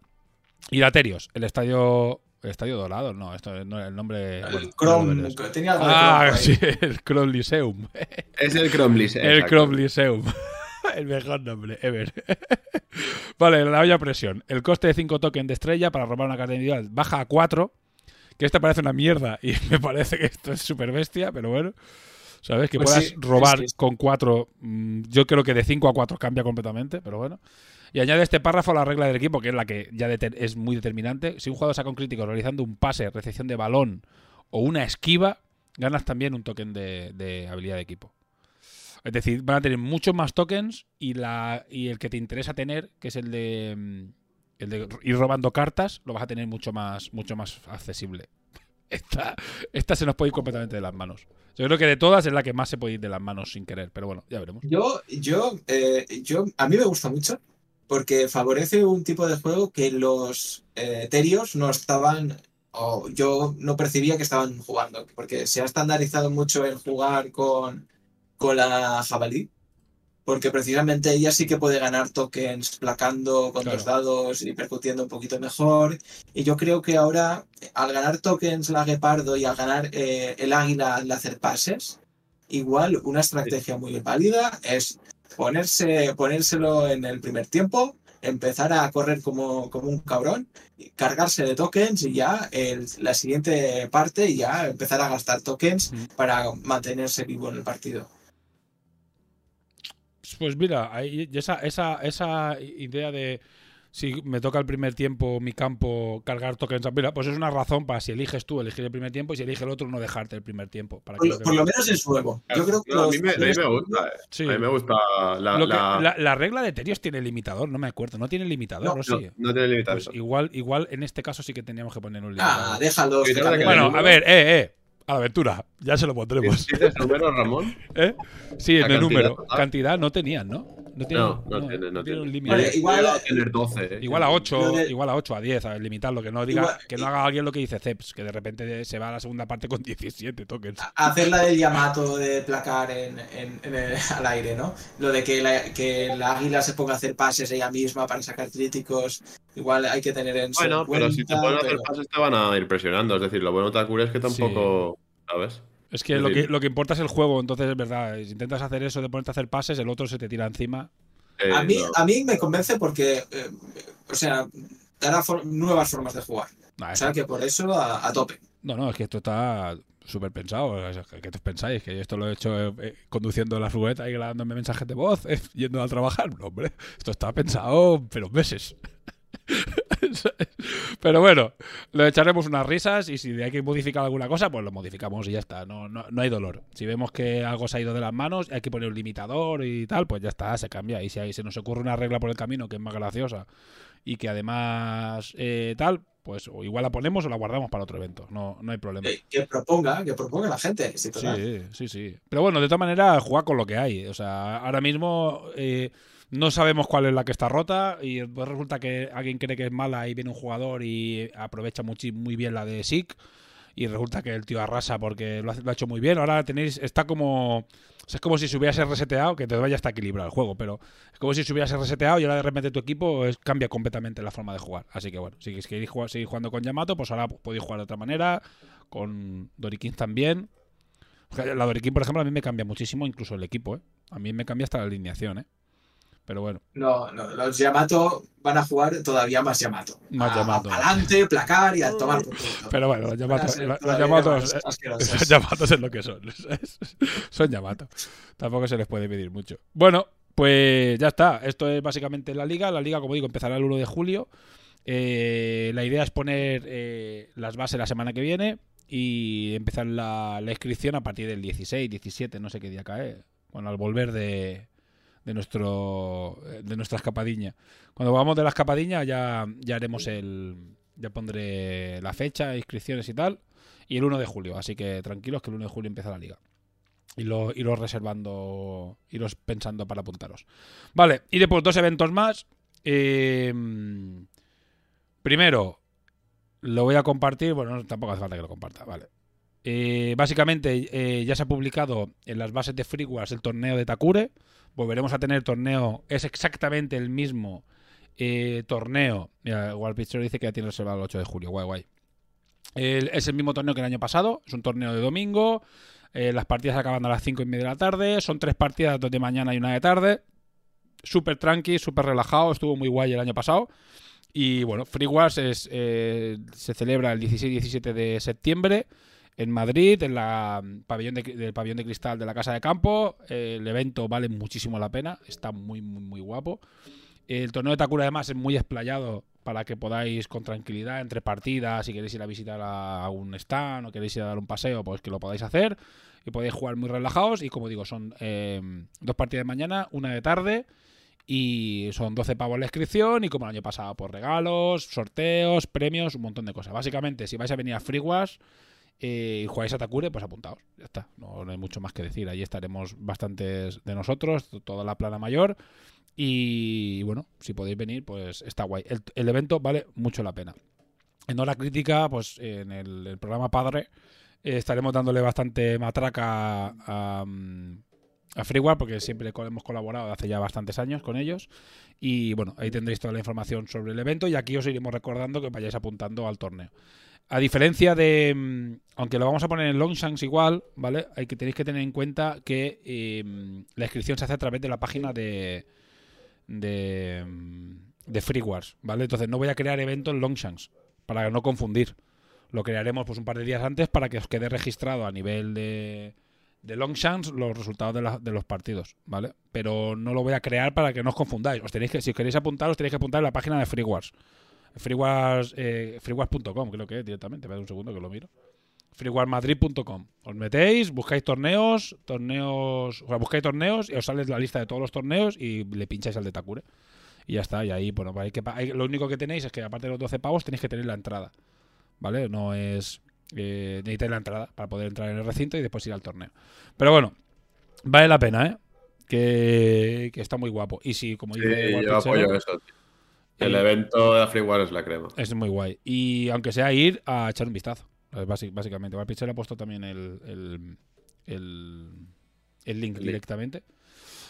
Iraterios, el estadio. El estadio dorado, no, esto no el nombre. bueno, El lo verás. tenía algo de Ah, sí, el Chrome Lyceum. Es el Cromley. El Chrome Lyceum. el mejor nombre, ever. vale, la olla presión. El coste de 5 tokens de estrella para robar una carta individual baja a 4. Que esta parece una mierda y me parece que esto es súper bestia, pero bueno. ¿Sabes? Que Pues puedas sí, robar con 4. Yo creo que de 5 a 4 cambia completamente, pero bueno. Y añade este párrafo a la regla del equipo, que es la que ya es muy determinante. Si un jugador saca un crítico realizando un pase, recepción de balón o una esquiva, ganas también un token de, de habilidad de equipo. Es decir, van a tener muchos más tokens y, la, y el que te interesa tener, que es el de, mm, el de ir robando cartas, lo vas a tener mucho más, mucho más accesible. esta, esta se nos puede ir completamente de las manos. Yo creo que de todas es la que más se puede ir de las manos sin querer, pero bueno, ya veremos. Yo, yo, eh, yo, a mí me gusta mucho porque favorece un tipo de juego que los eh, terios no estaban, o yo no percibía que estaban jugando, porque se ha estandarizado mucho en jugar con, con la jabalí, porque precisamente ella sí que puede ganar tokens placando con Claro. los dados y percutiendo un poquito mejor. Y yo creo que ahora, al ganar tokens la guepardo y al ganar eh, el águila al hacer pases, igual una estrategia muy válida es ponerse, ponérselo en el primer tiempo, empezar a correr como, como un cabrón, cargarse de tokens y ya el- la siguiente parte ya empezar a gastar tokens Mm. para mantenerse vivo en el partido. Pues mira, ahí- esa, esa, esa idea de si me toca el primer tiempo mi campo cargar tokens, mira, pues es una razón para si eliges tú elegir el primer tiempo y si elige el otro no dejarte el primer tiempo. Para Por, que lo- lo por lo menos es nuevo. Yo creo que No, a mí me, a mí me gusta. eh. Sí. A mí me gusta la. Lo que- la- la, la regla de Terios tiene limitador, no me acuerdo. No tiene limitador, No, ¿o no, sí? no tiene Pues limitación. igual, igual en este caso sí que teníamos que poner un limitador. Ah, déjalo. Bueno, a ver, eh, eh. A la aventura, ya se lo pondremos. ¿Tienes número, Ramón? ¿Eh? Sí, en el número. total. Cantidad no tenían, ¿no? No, tienen, No, no tiene, no tienen un tiene. límite. Vale, igual- Yo tener 12. eh. Igual a 8, Lo de- igual a 8, a 10, a limitarlo, que no diga, Igual- que no haga alguien lo que dice Ceps, que de repente se va a la segunda parte con 17 tokens. Hacer la del Yamato de placar en, en- en el- al aire, ¿no? Lo de que la, que la águila se ponga a hacer pases ella misma para sacar críticos. Igual hay que tener en Bueno, cuenta. pero si te pueden hacer pero- pases te van a ir presionando. Es decir, lo bueno de Takure es que tampoco. ¿Sabes? Es que Es lo, que decir- lo que importa es el juego, entonces es verdad. Si intentas hacer eso de ponerte a hacer pases, el otro se te tira encima. Eh, A mí, no. a mí me convence porque, eh, o sea, dará for- nuevas formas de jugar. Nah, O sea que por eso a, a tope. No, no, es que esto está súper pensado. ¿Qué os pensáis? Que yo esto lo he hecho eh, eh, conduciendo la furgoneta y grabándome mensajes de voz, eh, yendo a trabajar. No, hombre, esto está pensado, pero meses. pero bueno, le echaremos unas risas y si hay que modificar alguna cosa, pues lo modificamos y ya está. No, no, no hay dolor. Si vemos que algo se ha ido de las manos, hay que poner un limitador y tal, pues ya está, se cambia. Y si ahí se nos ocurre una regla por el camino que es más graciosa y que además eh, tal, pues o igual la ponemos o la guardamos para otro evento. No, no hay problema. Que, que proponga, que proponga la gente. Sí. Sí, sí, sí. Pero bueno, de todas maneras, jugar con lo que hay. O sea, ahora mismo eh, no sabemos cuál es la que está rota y pues resulta que alguien cree que es mala y viene un jugador y aprovecha muchi- muy bien la de SIC y resulta que el tío arrasa porque lo ha, lo ha hecho muy bien. Ahora tenéis, está como... o sea, es como si se hubiese reseteado, que todavía está equilibrado el juego, pero es como si se hubiese reseteado y ahora de repente tu equipo es- cambia completamente la forma de jugar. Así que bueno, si queréis seguir jugando con Yamato, pues ahora podéis jugar de otra manera, con Dorikin también. La Dorikin, por ejemplo, a mí me cambia muchísimo, incluso el equipo, ¿eh? A mí me cambia hasta la alineación, ¿eh? Pero bueno, No, no, los Yamato van a jugar todavía más Yamato. Más A- Yamato. Adelante, placar y a tomar por culo. pero bueno, los Yamato, los Yamatos. Son Yamatos es lo que son. son Yamato. Tampoco se les puede pedir mucho. Bueno, pues ya está. Esto es básicamente la liga. La liga, como digo, empezará el 1 de julio. Eh, la idea es poner eh, las bases la semana que viene y empezar la, la inscripción a partir del 16, 17, no sé qué día cae. Bueno, al volver de, de nuestro de nuestra escapadiña. Cuando vamos de la escapadiña ya, ya haremos el... Ya pondré la fecha, inscripciones y tal. Y el 1 de julio, así que tranquilos que el 1 de julio empieza la liga. Y lo, iros reservando, iros pensando para apuntaros. Vale, y después dos eventos más. Eh, primero, lo voy a compartir. Bueno, no, tampoco hace falta que lo comparta, vale. Eh, básicamente, eh, ya se ha publicado en las bases de FreeWars el torneo de Takure. Volveremos a tener torneo, es exactamente el mismo eh, torneo. Mira, Wallpicture dice que ya tiene reservado el 8 de julio, guay, guay. Es el mismo torneo que el año pasado, es un torneo de domingo. las partidas acaban a las 5 y media de la tarde. Son tres partidas, dos de mañana y una de tarde. Súper tranqui, súper relajado. Estuvo muy guay el año pasado. Y bueno, Free Wars es, se celebra el 16 y 17 de septiembre en Madrid, en la mm, pabellón de, del pabellón de cristal de la Casa de Campo. Eh, el evento vale muchísimo la pena, está muy, muy, muy guapo. El torneo de Takura además es muy explayado para que podáis con tranquilidad entre partidas, si queréis ir a visitar a, un stand o queréis ir a dar un paseo, pues que lo podáis hacer y podéis jugar muy relajados. Y como digo, son eh, dos partidas de mañana, una de tarde y son 12 pavos la inscripción y como el año pasado, pues regalos, sorteos, premios, un montón de cosas. Básicamente, si vais a venir a FreeWash eh, jugáis a Takure, pues apuntaos. Ya está. No, hay mucho más que decir. Allí estaremos bastantes de nosotros, toda la plana mayor. Y bueno, si podéis venir, pues está guay. El, evento vale mucho la pena. En hora crítica, pues en el, programa Padre eh, estaremos dándole bastante matraca a, mm, a Freeware porque siempre hemos colaborado hace ya bastantes años con ellos. Y bueno, ahí tendréis toda la información sobre el evento y aquí os iremos recordando que vayáis apuntando al torneo. A diferencia de. mm, Aunque lo vamos a poner en Longshanks igual, ¿vale? Hay que, tenéis que tener en cuenta que eh, la inscripción se hace a través de la página de. de. mm, de Freewares, ¿vale? Entonces no voy a crear evento en Longshanks para no confundir. Lo crearemos pues un par de días antes para que os quede registrado a nivel de, de Longshanks los resultados de, la- de los partidos, ¿vale? Pero no lo voy a crear para que no os confundáis. Os tenéis que, si os queréis apuntar, os tenéis que apuntar en la página de Freewares. Freewares, eh, freewares.com, creo que es directamente. Me da un segundo que lo miro. freewaremadrid.com. Os metéis, buscáis torneos, torneos, o sea, buscáis torneos y os sale la lista de todos los torneos y le pincháis al de Takure. Y ya está, y ahí, bueno, hay que, hay- lo único que tenéis es que aparte de los 12 pavos tenéis que tener la entrada. ¿Vale? No es. Eh, necesitáis la entrada para poder entrar en el recinto y después ir al torneo. Pero bueno, vale la pena, ¿eh? Que, que está muy guapo. Y si, como Sí, dice yo apoyo eso. tío. El evento de Freeware es la crema. es muy guay. Y aunque sea ir a echar un vistazo. Basi- básicamente. Guarpichero ha puesto también el, el, el, el link directamente.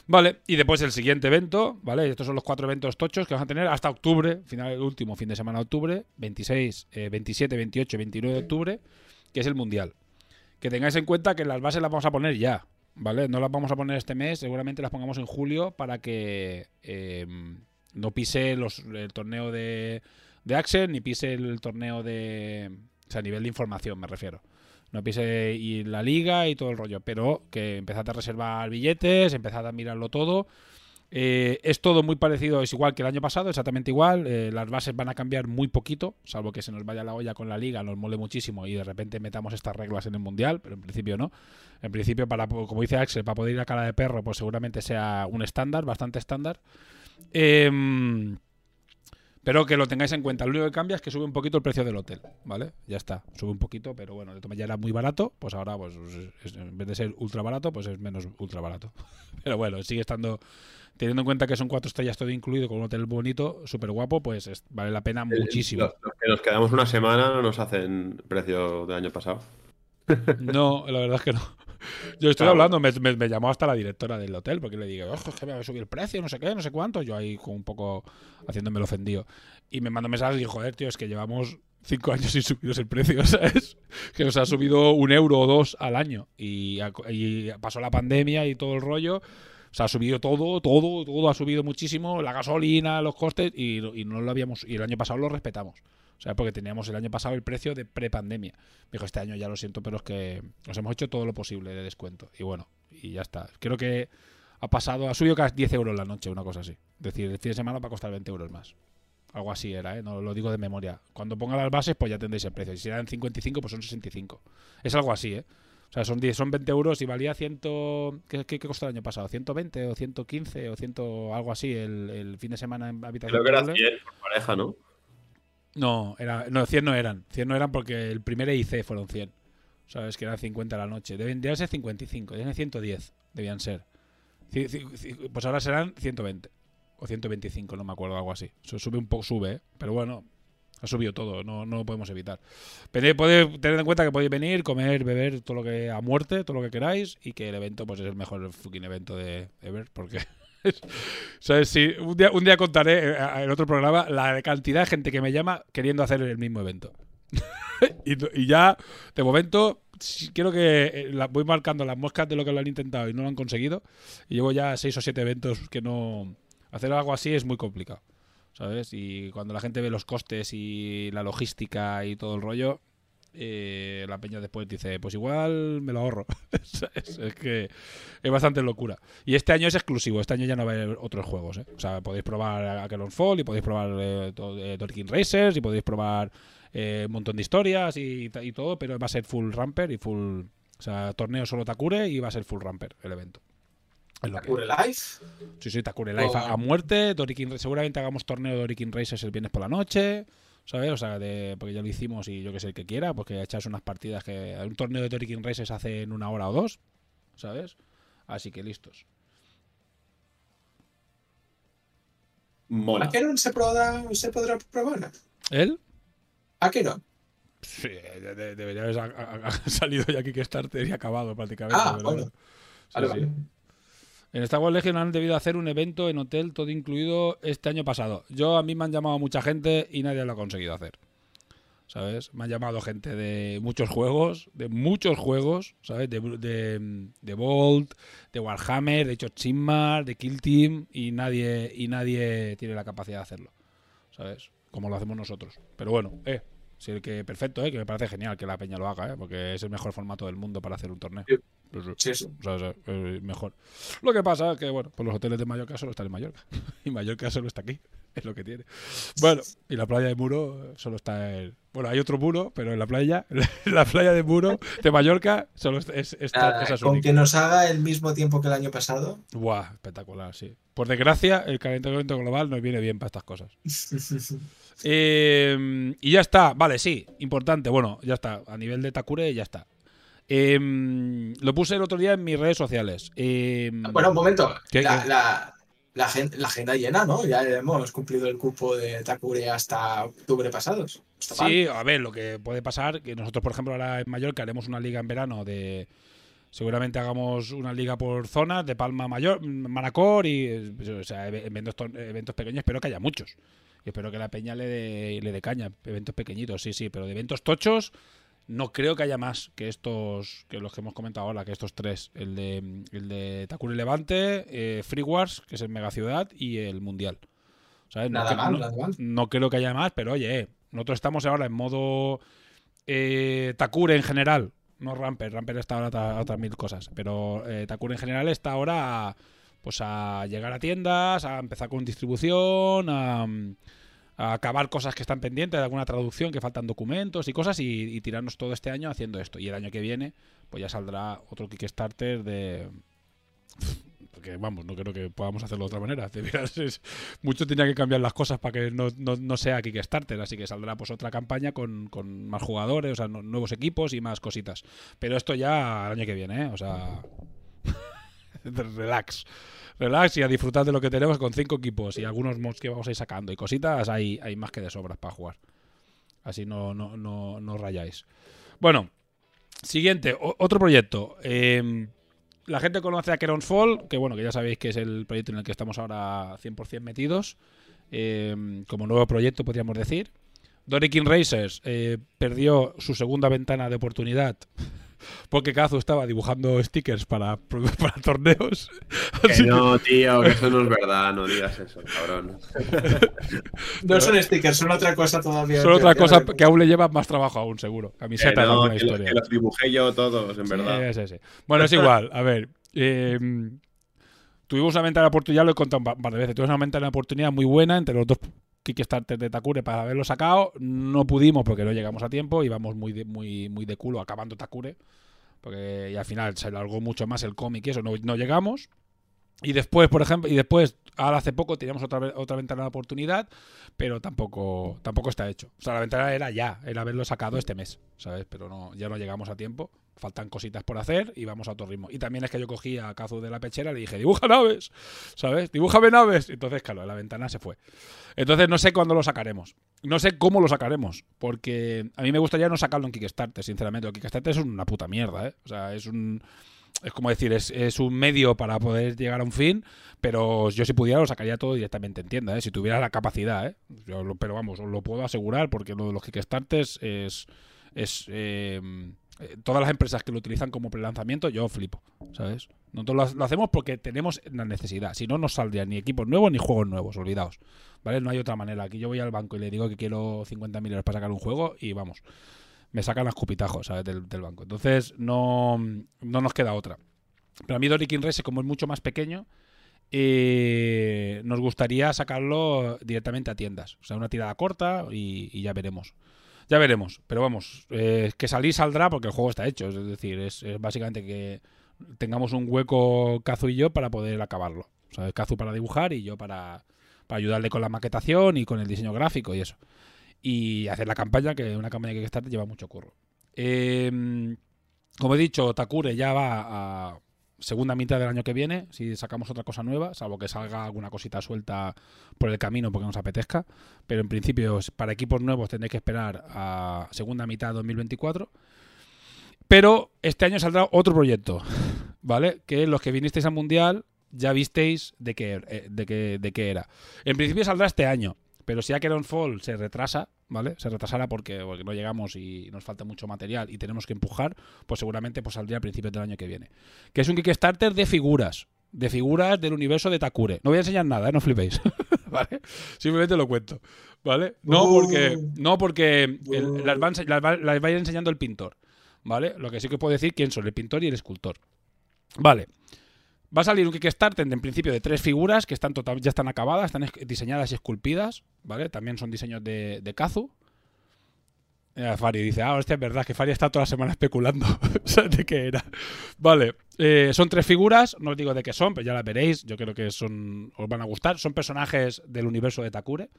Vale, y después el siguiente evento, ¿vale? Estos son los cuatro eventos tochos que vamos a tener hasta octubre, final, el último fin de semana de octubre, 26, eh, 27, 28 y 29 de octubre, que es el Mundial. Que tengáis en cuenta que las bases las vamos a poner ya, ¿vale? No las vamos a poner este mes, seguramente las pongamos en julio para que eh, no pise los, el torneo de, Axel ni pise el torneo de... O sea, a nivel de información me refiero. No pise y la liga y todo el rollo, pero que empezad a reservar billetes, empezad a mirarlo todo. Eh, es todo muy parecido, es igual que el año pasado, exactamente igual. Eh, las bases van a cambiar muy poquito, salvo que se nos vaya la olla con la liga, nos mole muchísimo y de repente metamos estas reglas en el mundial, pero en principio no. En principio, para como dice Axel, para poder ir a cara de perro, pues seguramente sea un estándar, bastante estándar. Em, pero que lo tengáis en cuenta. Lo único que cambia es que sube un poquito el precio del hotel, ¿vale? Ya está, sube un poquito, pero bueno, ya era muy barato, pues ahora, pues es- es- en vez de ser ultra barato, pues es menos ultra barato. Pero bueno, sigue estando, teniendo en cuenta que son cuatro estrellas todo incluido, con un hotel bonito, súper guapo, pues es- vale la pena muchísimo. Los, los que nos quedamos una semana no nos hacen precio del año pasado. No, la verdad es que no. Yo estoy Claro. hablando, me, me- me llamó hasta la directora del hotel porque le dije, ojo, es que me va a subir el precio, no sé qué, no sé cuánto. Yo ahí con un poco haciéndome el ofendido. Y me mandó mensajes y dijo, joder, tío, es que llevamos cinco años sin subiros el precio, ¿sabes? Que nos ha subido un euro o dos al año. Y, y pasó la pandemia y todo el rollo. O sea, ha subido todo, todo, todo ha subido muchísimo, la gasolina, los costes, y, y no lo habíamos, y el año pasado lo respetamos. O sea, porque teníamos el año pasado el precio de prepandemia. Me dijo, este año ya lo siento, pero es que nos hemos hecho todo lo posible de descuento. Y bueno, y ya está. Creo que ha pasado, ha subido casi 10 euros la noche, una cosa así. Es decir, el fin de semana va a costar 20 euros más. Algo así era, ¿eh? No lo digo de memoria. Cuando ponga las bases, pues ya tendréis el precio. Y si eran 55, pues son 65. Es algo así, ¿eh? O sea, son, 10, son 20 euros y valía 100... ¿Qué, qué, qué costó el año pasado? ¿120 o 115 o 100 algo así el, el fin de semana en habitación Creo que era doble? 100 por pareja, ¿no? No, era, no, 100 no eran. 100 no eran porque el primer EIC fueron 100. Sabes que eran 50 a la noche. Deben, deben ser 55, deben ser 110. Debían ser. Pues ahora serán 120. O 125, no me acuerdo, algo así. Sube un poco, sube, ¿eh? Pero bueno, ha subido todo, no, no lo podemos evitar. Pero tener en cuenta que podéis venir, comer, beber todo lo que a muerte, todo lo que queráis, y que el evento pues es el mejor fucking evento de ever, porque ¿Sabes? Sí, un día, un día contaré eh, en otro programa la cantidad de gente que me llama queriendo hacer el mismo evento. y, ya, de momento, quiero que eh, voy marcando las moscas de lo que lo han intentado y no lo han conseguido. Y llevo ya seis o siete eventos que no. Hacer algo así es muy complicado. ¿Sabes? Y cuando la gente ve los costes y la logística y todo el rollo, eh, la peña después dice, pues igual me lo ahorro. Es que es bastante locura. Y este año es exclusivo, este año ya no va a haber otros juegos. ¿eh? O sea, podéis probar Akelon Fall y podéis probar eh, eh, Tolkien Racers y podéis probar eh, un montón de historias y, todo, pero va a ser full ramper y full... O sea, torneo solo Takure y va a ser full ramper el evento. Takure Live. Sí, sí, Takure Life a, Oh. a muerte. Dorikin, seguramente hagamos torneo de Dorikin Racers el viernes por la noche. ¿Sabes? O sea, de, porque ya lo hicimos y yo que sé, el que quiera, porque echarse unas partidas que un torneo de Torikin Races hace en una hora o dos, ¿sabes? Así que listos. Mola. ¿Akeron se podrá, se podrá probar? ¿Él? ¿Akeron? Sí, de- de- debería haber salido ya Kickstarter y acabado prácticamente. Ah, bueno. Sí, Vale, sí. vale. En Star Wars Legion han debido hacer un evento en hotel todo incluido este año pasado. Yo a mí me han llamado mucha gente y nadie lo ha conseguido hacer. ¿Sabes? Me han llamado gente de muchos juegos, de muchos juegos, ¿sabes? De, de, de Bolt, de Warhammer, de hecho Chimmar, de Kill Team y nadie y nadie tiene la capacidad de hacerlo. ¿Sabes? Como lo hacemos nosotros. Pero bueno, eh, sí que perfecto, eh, que me parece genial que la peña lo haga, eh, porque es el mejor formato del mundo para hacer un torneo. Sí. Pues sí. Sí, sí. O sea, o sea, eh, mejor. Lo que pasa es que, bueno, pues los hoteles de Mallorca solo están en Mallorca. Y Mallorca solo está aquí. Es lo que tiene. Bueno, y la playa de Muro solo está en. Bueno, hay otro muro, pero en la playa, en la playa de Muro de Mallorca, solo es, es, es- Nada, esa es con única. que nos haga el mismo tiempo que el año pasado. Buah, espectacular, sí. Por desgracia, el calentamiento global nos viene bien para estas cosas. Eh, y ya está, vale, sí, importante. Bueno, ya está. A nivel de Takure, ya está. Eh, lo puse el otro día en mis redes sociales. Eh, Bueno, un momento. ¿Qué- la, qué? la- la la agenda llena, ¿no? Ya hemos cumplido el cupo de Takure hasta octubre pasados. Mal. Sí, a ver, lo que puede pasar, que nosotros, por ejemplo, ahora en Mallorca haremos una liga en verano de. Seguramente hagamos una liga por zonas de Palma Mayor, Manacor y. O sea, eve- eventos, pequeños, espero que haya muchos. Y espero que la peña le dé le dé caña. Eventos pequeñitos, sí, sí, pero de eventos tochos. No creo que haya más que estos, que los que hemos comentado ahora, que estos tres. El de, el de Takuri Levante, eh, Free Wars, que es en Mega Ciudad, y el Mundial. ¿Sabes? No Nada mal, no- mal. no creo que haya más, pero oye, eh, nosotros estamos ahora en modo eh, Takure en general. No Ramper, Ramper está ahora a, a otras mil cosas. Pero eh, Takure en general está ahora a, pues a llegar a tiendas, a empezar con distribución, a, a acabar cosas que están pendientes, de alguna traducción, que faltan documentos y cosas, y, tirarnos todo este año haciendo esto. Y el año que viene, pues ya saldrá otro Kickstarter de. Porque vamos, no creo que podamos hacerlo de otra manera. Mucho tenía que cambiar las cosas para que no, no, no sea Kickstarter, así que saldrá pues otra campaña con, con más jugadores, o sea, nuevos equipos y más cositas. Pero esto ya el año que viene, ¿eh? O sea, relax. Relax y a disfrutar de lo que tenemos con cinco equipos y algunos mods que vamos a ir sacando y cositas, hay, hay más que de sobras para jugar. Así no, no, no, no rayáis. Bueno, siguiente, otro proyecto. Eh, la gente conoce a Keron's Fall, que bueno, que ya sabéis que es el proyecto en el que estamos ahora 100% metidos. eh, como nuevo proyecto, podríamos decir. Dorikin Racers eh, perdió su segunda ventana de oportunidad porque Kazu estaba dibujando stickers para, para torneos. Que Así que- no, tío, que eso no es verdad, no digas eso, cabrón. No son stickers, son otra cosa todavía. Son otra cosa que aún le lleva más trabajo aún, seguro. Camiseta de no, alguna que, los, historia. que los dibujé yo todos, en verdad. Sí, sí, sí. Bueno, es igual. A ver. eh, tuvimos una ventana de oportunidad, lo he contado un par par de veces. Tuvimos una ventana de oportunidad muy buena entre los dos Kickstarter de Takure para haberlo sacado. No pudimos porque no llegamos a tiempo. Íbamos muy de, muy, muy de culo acabando Takure. Porque y al final se alargó mucho más el cómic y eso. No, no llegamos. Y después, por ejemplo, y después, ahora hace poco teníamos otra, otra ventana de oportunidad, pero tampoco, tampoco está hecho. O sea, la ventana era ya, era haberlo sacado este mes, ¿sabes? Pero no, ya no llegamos a tiempo. Faltan cositas por hacer y vamos a otro ritmo. Y también es que yo cogí a Kazu de la pechera y le dije, dibuja naves, ¿sabes? Dibújame naves. Entonces, claro, la ventana se fue. Entonces no sé cuándo lo sacaremos. No sé cómo lo sacaremos. Porque a mí me gustaría no sacarlo en Kickstarter, sinceramente. El Kickstarter es una puta mierda, ¿eh? O sea, es un es como decir, es, es un medio para poder llegar a un fin, pero yo si pudiera lo sacaría todo directamente en tienda, ¿eh? si tuviera la capacidad, ¿eh? Pero vamos, os lo puedo asegurar porque lo de los Kickstarters es... es eh, eh, todas las empresas que lo utilizan como prelanzamiento, yo flipo, ¿sabes? Nosotros lo, lo hacemos porque tenemos la necesidad. Si no, no saldrían ni equipos nuevos ni juegos nuevos, olvidaos. ¿Vale? No hay otra manera. Aquí yo voy al banco y le digo que quiero 50.000 euros para sacar un juego y vamos, me sacan las cupitajos ¿sabes? Del, del banco. Entonces no, no nos queda otra. Pero a mí Dorikin Race, como es mucho más pequeño, eh, nos gustaría sacarlo directamente a tiendas. O sea, una tirada corta y ya veremos. Ya veremos. Pero vamos, eh, que salir saldrá porque el juego está hecho. Es decir, es, básicamente que tengamos un hueco Kazu y yo para poder acabarlo. O sea, Kazu para dibujar y yo para, para ayudarle con la maquetación y con el diseño gráfico y eso. y hacer la campaña, que una campaña que Kickstarter lleva mucho curro. Eh, como he dicho, Takure ya va a segunda mitad del año que viene, si sacamos otra cosa nueva, salvo que salga alguna cosita suelta por el camino porque nos apetezca. Pero en principio, para equipos nuevos tendréis que esperar a segunda mitad de 2024. Pero este año saldrá otro proyecto, ¿vale? Que los que vinisteis al Mundial ya visteis de qué, eh, de qué, de qué era. En principio saldrá este año, pero si Acheron Fall se retrasa, ¿vale? Se retrasará porque, porque, no llegamos y nos falta mucho material y tenemos que empujar, pues seguramente pues saldría a principios del año que viene. Que es un Kickstarter de figuras. De figuras del universo de Takure. No voy a enseñar nada, ¿eh? no flipéis. ¿Vale? Simplemente lo cuento. ¿Vale? No Uh. porque, no porque el- Uh. las, van, las, va- las va a ir enseñando el pintor. ¿Vale? Lo que sí que puedo decir quién son el pintor y el escultor. Vale. Va a salir un Kickstarter en principio de tres figuras que están total, ya están acabadas, están es- diseñadas y esculpidas, ¿vale? También son diseños de, Kazu. Fari dice, ah, hostia, es verdad que Fari está toda la semana especulando ¿sabes de qué era. Vale, eh, son tres figuras, no os digo de qué son, pero ya las veréis, yo creo que son os van a gustar. Son personajes del universo de Takure,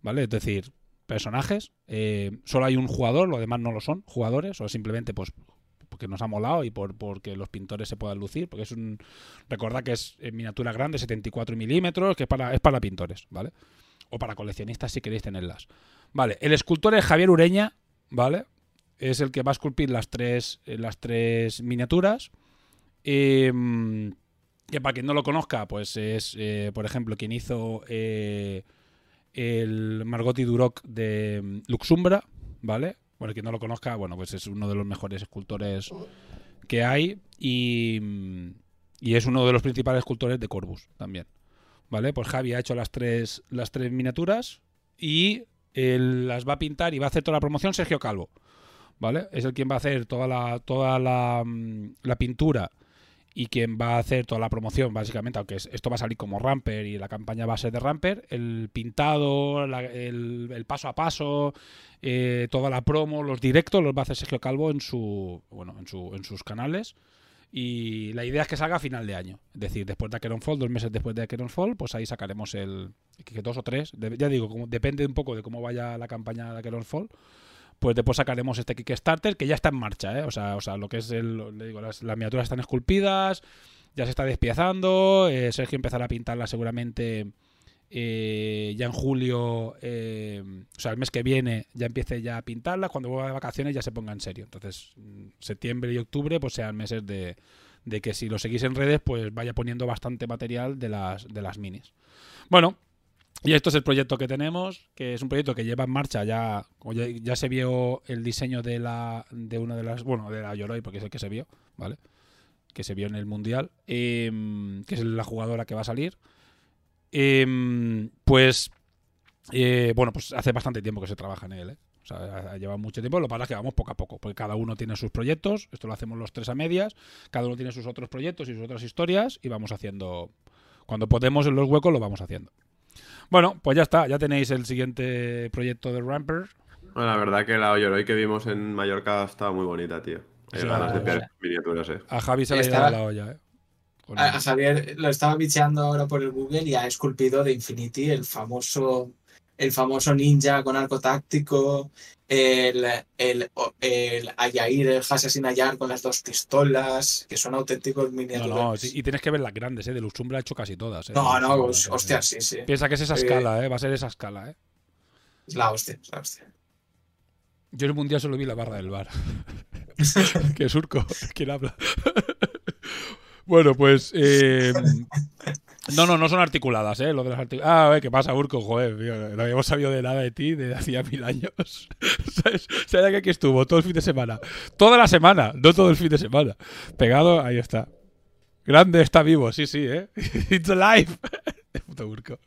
¿vale? Es decir, personajes. eh, solo hay un jugador, lo demás no lo son jugadores, o simplemente pues porque nos ha molado y por porque los pintores se puedan lucir, porque es un... Recordad que es en miniatura grande, 74 milímetros, que es para, es para pintores, ¿vale? O para coleccionistas si queréis tenerlas. Vale, el escultor es Javier Ureña, ¿vale? Es el que va a esculpir las tres, eh, las tres miniaturas. Eh, que para quien no lo conozca, pues es, eh, por ejemplo, quien hizo eh, el Margot y Duroc de mm, Luxumbra, ¿vale? Bueno, quien no lo conozca, bueno, pues es uno de los mejores escultores que hay y, es uno de los principales escultores de Corbus también, ¿vale? Pues Javi ha hecho las tres, las tres miniaturas y él las va a pintar y va a hacer toda la promoción Sergio Calvo, ¿vale? Es el quien va a hacer toda la, toda la, mm, la pintura y quien va a hacer toda la promoción, básicamente, aunque es- esto va a salir como Ramper y la campaña va a ser de Ramper, el pintado, la- el, el paso a paso, eh, toda la promo, los directos los va a hacer Sergio Calvo en su bueno en, su, en sus canales. Y la idea es que salga a final de año. Es decir, después de Acheron Fall, dos meses después de Acheron Fall, pues ahí sacaremos el. que dos o tres. ya digo, como, depende un poco de cómo vaya la campaña de Acheron Fall. Pues después sacaremos este Kickstarter que ya está en marcha, ¿eh? O sea, o sea lo que es el. le digo, las, miniaturas están esculpidas, ya se está despiezando. eh, Sergio empezará a pintarla seguramente eh, ya en julio, o sea, el mes que viene ya empiece ya a pintarla, cuando vuelva de vacaciones ya se ponga en serio. Entonces, mm, septiembre y octubre pues sean meses de, de que si lo seguís en redes, pues vaya poniendo bastante material de las, de las minis. Bueno, y esto es el proyecto que tenemos, que es un proyecto que lleva en marcha ya, ya, ya se vio el diseño de la de una de las, bueno, de la Yoroi, porque es el que se vio, ¿vale? Que se vio en el Mundial, em, que es la jugadora que va a salir. Em, pues, eh, bueno, pues hace bastante tiempo que se trabaja en él, ¿eh? O sea, llevado mucho tiempo. Lo que pasa es que vamos poco a poco, porque cada uno tiene sus proyectos. Esto lo hacemos los tres a medias. Cada uno tiene sus otros proyectos y sus otras historias. Y vamos haciendo. Cuando podemos en los huecos, lo vamos haciendo. Bueno, pues ya está. Ya tenéis el siguiente proyecto de Ramper. Bueno, la verdad que la Yoroi que vimos en Mallorca estaba muy bonita, tío. Hay Sí, ganas de la- ver miniaturas, eh. A Javi se le ido la olla, ¿eh? A, a Javier lo estaba bicheando ahora por el Google y ha esculpido de Infinity el famoso, el famoso ninja con arco táctico, el, el, el Ayair, el Assassin Ayar con las dos pistolas, que son auténticos No, miniaturas. no, sí, y tienes que ver las grandes, ¿eh? De Luxumbra ha hecho casi todas. ¿eh? no, no, pues, hostia, sí, sí. Piensa que es esa escala, ¿eh? Va a ser esa escala, ¿eh? Es la hostia, es la hostia. Yo en el mundial solo vi la barra del bar. que surco, ¿quién habla? bueno, pues. eh, no, no, no son articuladas, ¿eh? Lo de las artic- Ah, eh, ¿qué pasa, Urco? Joder, tío, no habíamos sabido de nada de ti desde hacía mil años. ¿Sabes? ¿Sabes que aquí estuvo todo el fin de semana? Toda la semana, no todo el fin de semana. Pegado, ahí está. Grande, está vivo, sí, sí, ¿eh? It's alive. Puto Urco.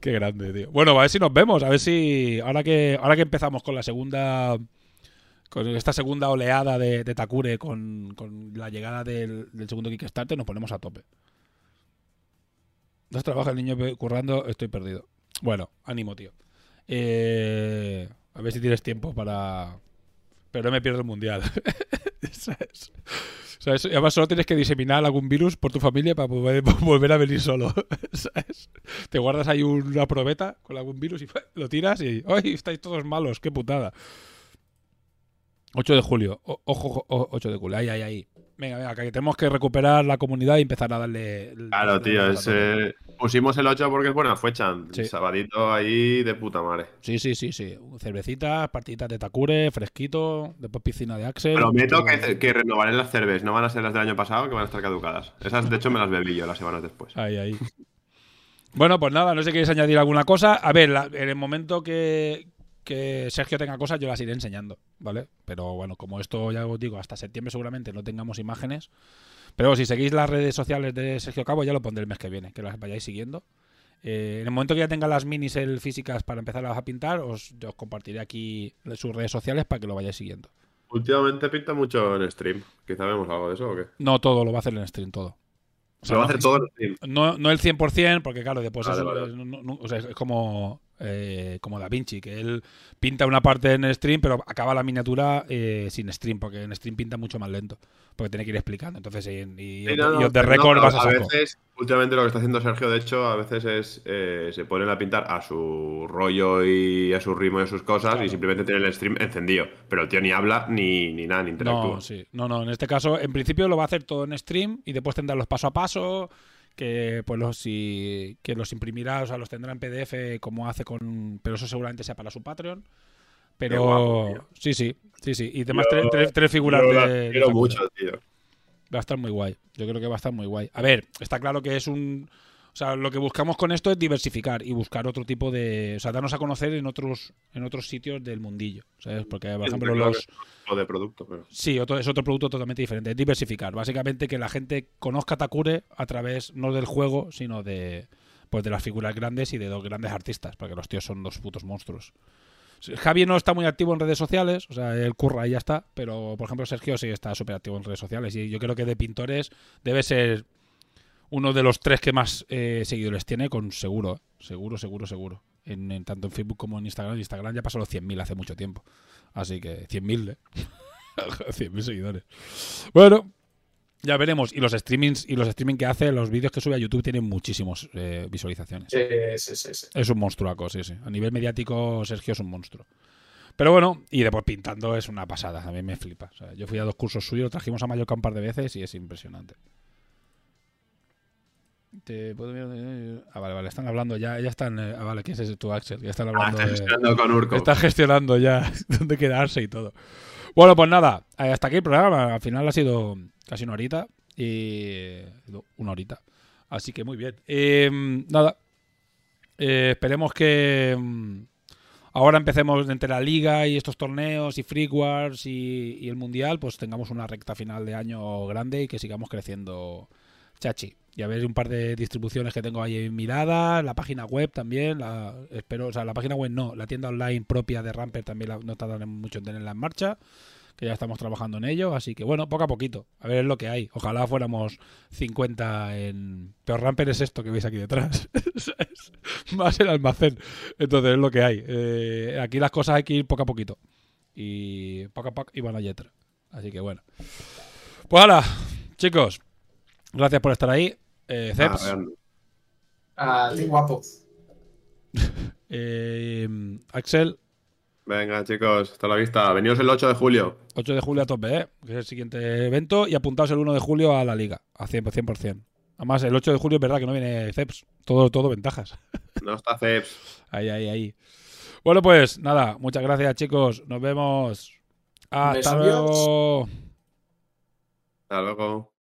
Qué grande, tío. Bueno, a ver si nos vemos, a ver si. Ahora que, ahora que empezamos con la segunda. Con esta segunda oleada de, de Takure, con, con la llegada del, del segundo Kickstarter, nos ponemos a tope. Trabaja el niño currando, estoy perdido. Bueno, ánimo, tío. Eh, a ver si tienes tiempo para. pero no me pierdo el mundial. ¿Sabes? ¿Sabes? Y además solo tienes que diseminar algún virus por tu familia para poder volver a venir solo. ¿Sabes? Te guardas ahí una probeta con algún virus y lo tiras y ¡ay! Estáis todos malos, qué putada. 8 de julio. Ojo, ojo, 8 de julio. Ahí, ahí, ahí. Venga, venga, que tenemos que recuperar la comunidad y empezar a darle. el- Claro, tío, darle pusimos el 8 porque es buena fecha. Sí. Sabadito ahí de puta madre. Sí, sí, sí, sí. Cervecitas, partiditas de Takure, fresquito, después piscina de Axel. Prometo que, que renovaré las cervezas, no van a ser las del año pasado, que van a estar caducadas. Esas, de hecho, me las bebí yo las semanas después. Ahí, ahí. Bueno, pues nada, no sé si queréis añadir alguna cosa. A ver, la- en el momento que, que Sergio tenga cosas, yo las iré enseñando, ¿vale? Pero bueno, como esto ya os digo, hasta septiembre seguramente no tengamos imágenes. Pero si seguís las redes sociales de Sergio Cabo, ya lo pondré el mes que viene, que las vayáis siguiendo. Eh, en el momento que ya tenga las minis el físicas para empezar a pintar, os, compartiré aquí sus redes sociales para que lo vayáis siguiendo. Últimamente pinta mucho en stream. Quizá vemos algo de eso o qué. No todo, lo va a hacer en stream todo. O Se va a no- hacer todo en stream. No, no el 100%, porque claro, después Vale, es, vale. es- no- no- o sea, es como, eh, como Da Vinci, que él pinta una parte en stream, pero acaba la miniatura eh, sin stream, porque en stream pinta mucho más lento, porque tiene que ir explicando. Entonces, y, y, Sí, no, no, y de pero récord no, vas a a veces, últimamente lo que está haciendo Sergio, de hecho, a veces es eh, se ponen a pintar a su rollo y a su ritmo y a sus cosas Claro. y simplemente tiene el stream encendido. Pero el tío ni habla ni, ni nada, ni interactúa. No, sí. No, no, en este caso, en principio lo va a hacer todo en stream y después tendrá los paso a paso, que pues los, si, que los imprimirá, o sea, los tendrá en PDF como hace con... Pero eso seguramente sea para su Patreon. Pero guapo, sí, sí, sí, sí. Y además Yo- tres, tres- tres figuras Yo de... la de quiero mucho, tío. Va a estar muy guay. Yo creo que va a estar muy guay. A ver, está claro que es un. O sea, lo que buscamos con esto es diversificar y buscar otro tipo de. O sea, darnos a conocer en otros, en otros sitios del mundillo. ¿Sabes? Porque, por ejemplo, los. Lo de producto, pero. Sí, otro, es otro producto totalmente diferente. Es diversificar. Básicamente que la gente conozca Takure a través no del juego, sino de. Pues de las figuras grandes y de dos grandes artistas. Porque los tíos son dos putos monstruos. Javi no está muy activo en redes sociales, o sea, él curra y ya está, pero por ejemplo Sergio sí está súper activo en redes sociales y yo creo que de pintores debe ser uno de los tres que más eh, seguidores tiene, con seguro, ¿eh? seguro, seguro, seguro. En, en- tanto en Facebook como en Instagram. Instagram ya pasó los 100.000 hace mucho tiempo. Así que 100.000, ¿eh? 100.000 seguidores. Bueno, ya veremos. Y los streamings y los streaming que hace, los vídeos que sube a YouTube tienen muchísimas visualizaciones. Sí, sí, sí, sí. Es un monstruaco, sí, sí. A nivel mediático, Sergio es un monstruo. Pero bueno, y después pintando es una pasada. A mí me flipa. O sea, yo fui a dos cursos suyos, trajimos a Mallorca un par de veces y es impresionante. Te puedo mirar- Ah, vale, vale, están hablando ya. Ya están. eh, Ah, vale, ¿quién es tu Axel? Ya están Ah, hablando. está de- gestionando con Urco. Está gestionando ya dónde quedarse y todo. Bueno, pues nada, eh, hasta aquí el programa. Al final ha sido casi una horita. Y. Una horita. Así que muy bien. Eh, nada. Eh, esperemos que. mm, Ahora empecemos entre la liga y estos torneos y Free Wars y, y el mundial, pues tengamos una recta final de año grande y que sigamos creciendo chachi. Y a ver un par de distribuciones que tengo ahí en mirada, la página web también, la, espero, o sea, la página web no, la tienda online propia de Ramper también la, no tardan mucho en tenerla en marcha, que ya estamos trabajando en ello, así que bueno, poco a poquito, a ver lo que hay. Ojalá fuéramos 50 en... Pero Ramper es esto que veis aquí detrás, más el almacén, entonces es lo que hay. Eh, aquí las cosas hay que ir poco a poquito, y poco a poco y van a letra. Así que bueno. Pues ahora, chicos, gracias por estar ahí. Eh, Ceps, Ah, guapo. eh, Axel, Venga, chicos, hasta la vista. Venidos el 8 de julio. 8 de julio a tope, ¿eh? que es el siguiente evento, y apuntaos el 1 de julio a la liga, a 100%. 100%. Además, el 8 de julio es verdad que no viene Ceps, todo, todo ventajas. No está Ceps. Ahí, ahí, ahí. Bueno, pues nada, muchas gracias chicos, nos vemos. Hasta luego. Hasta luego.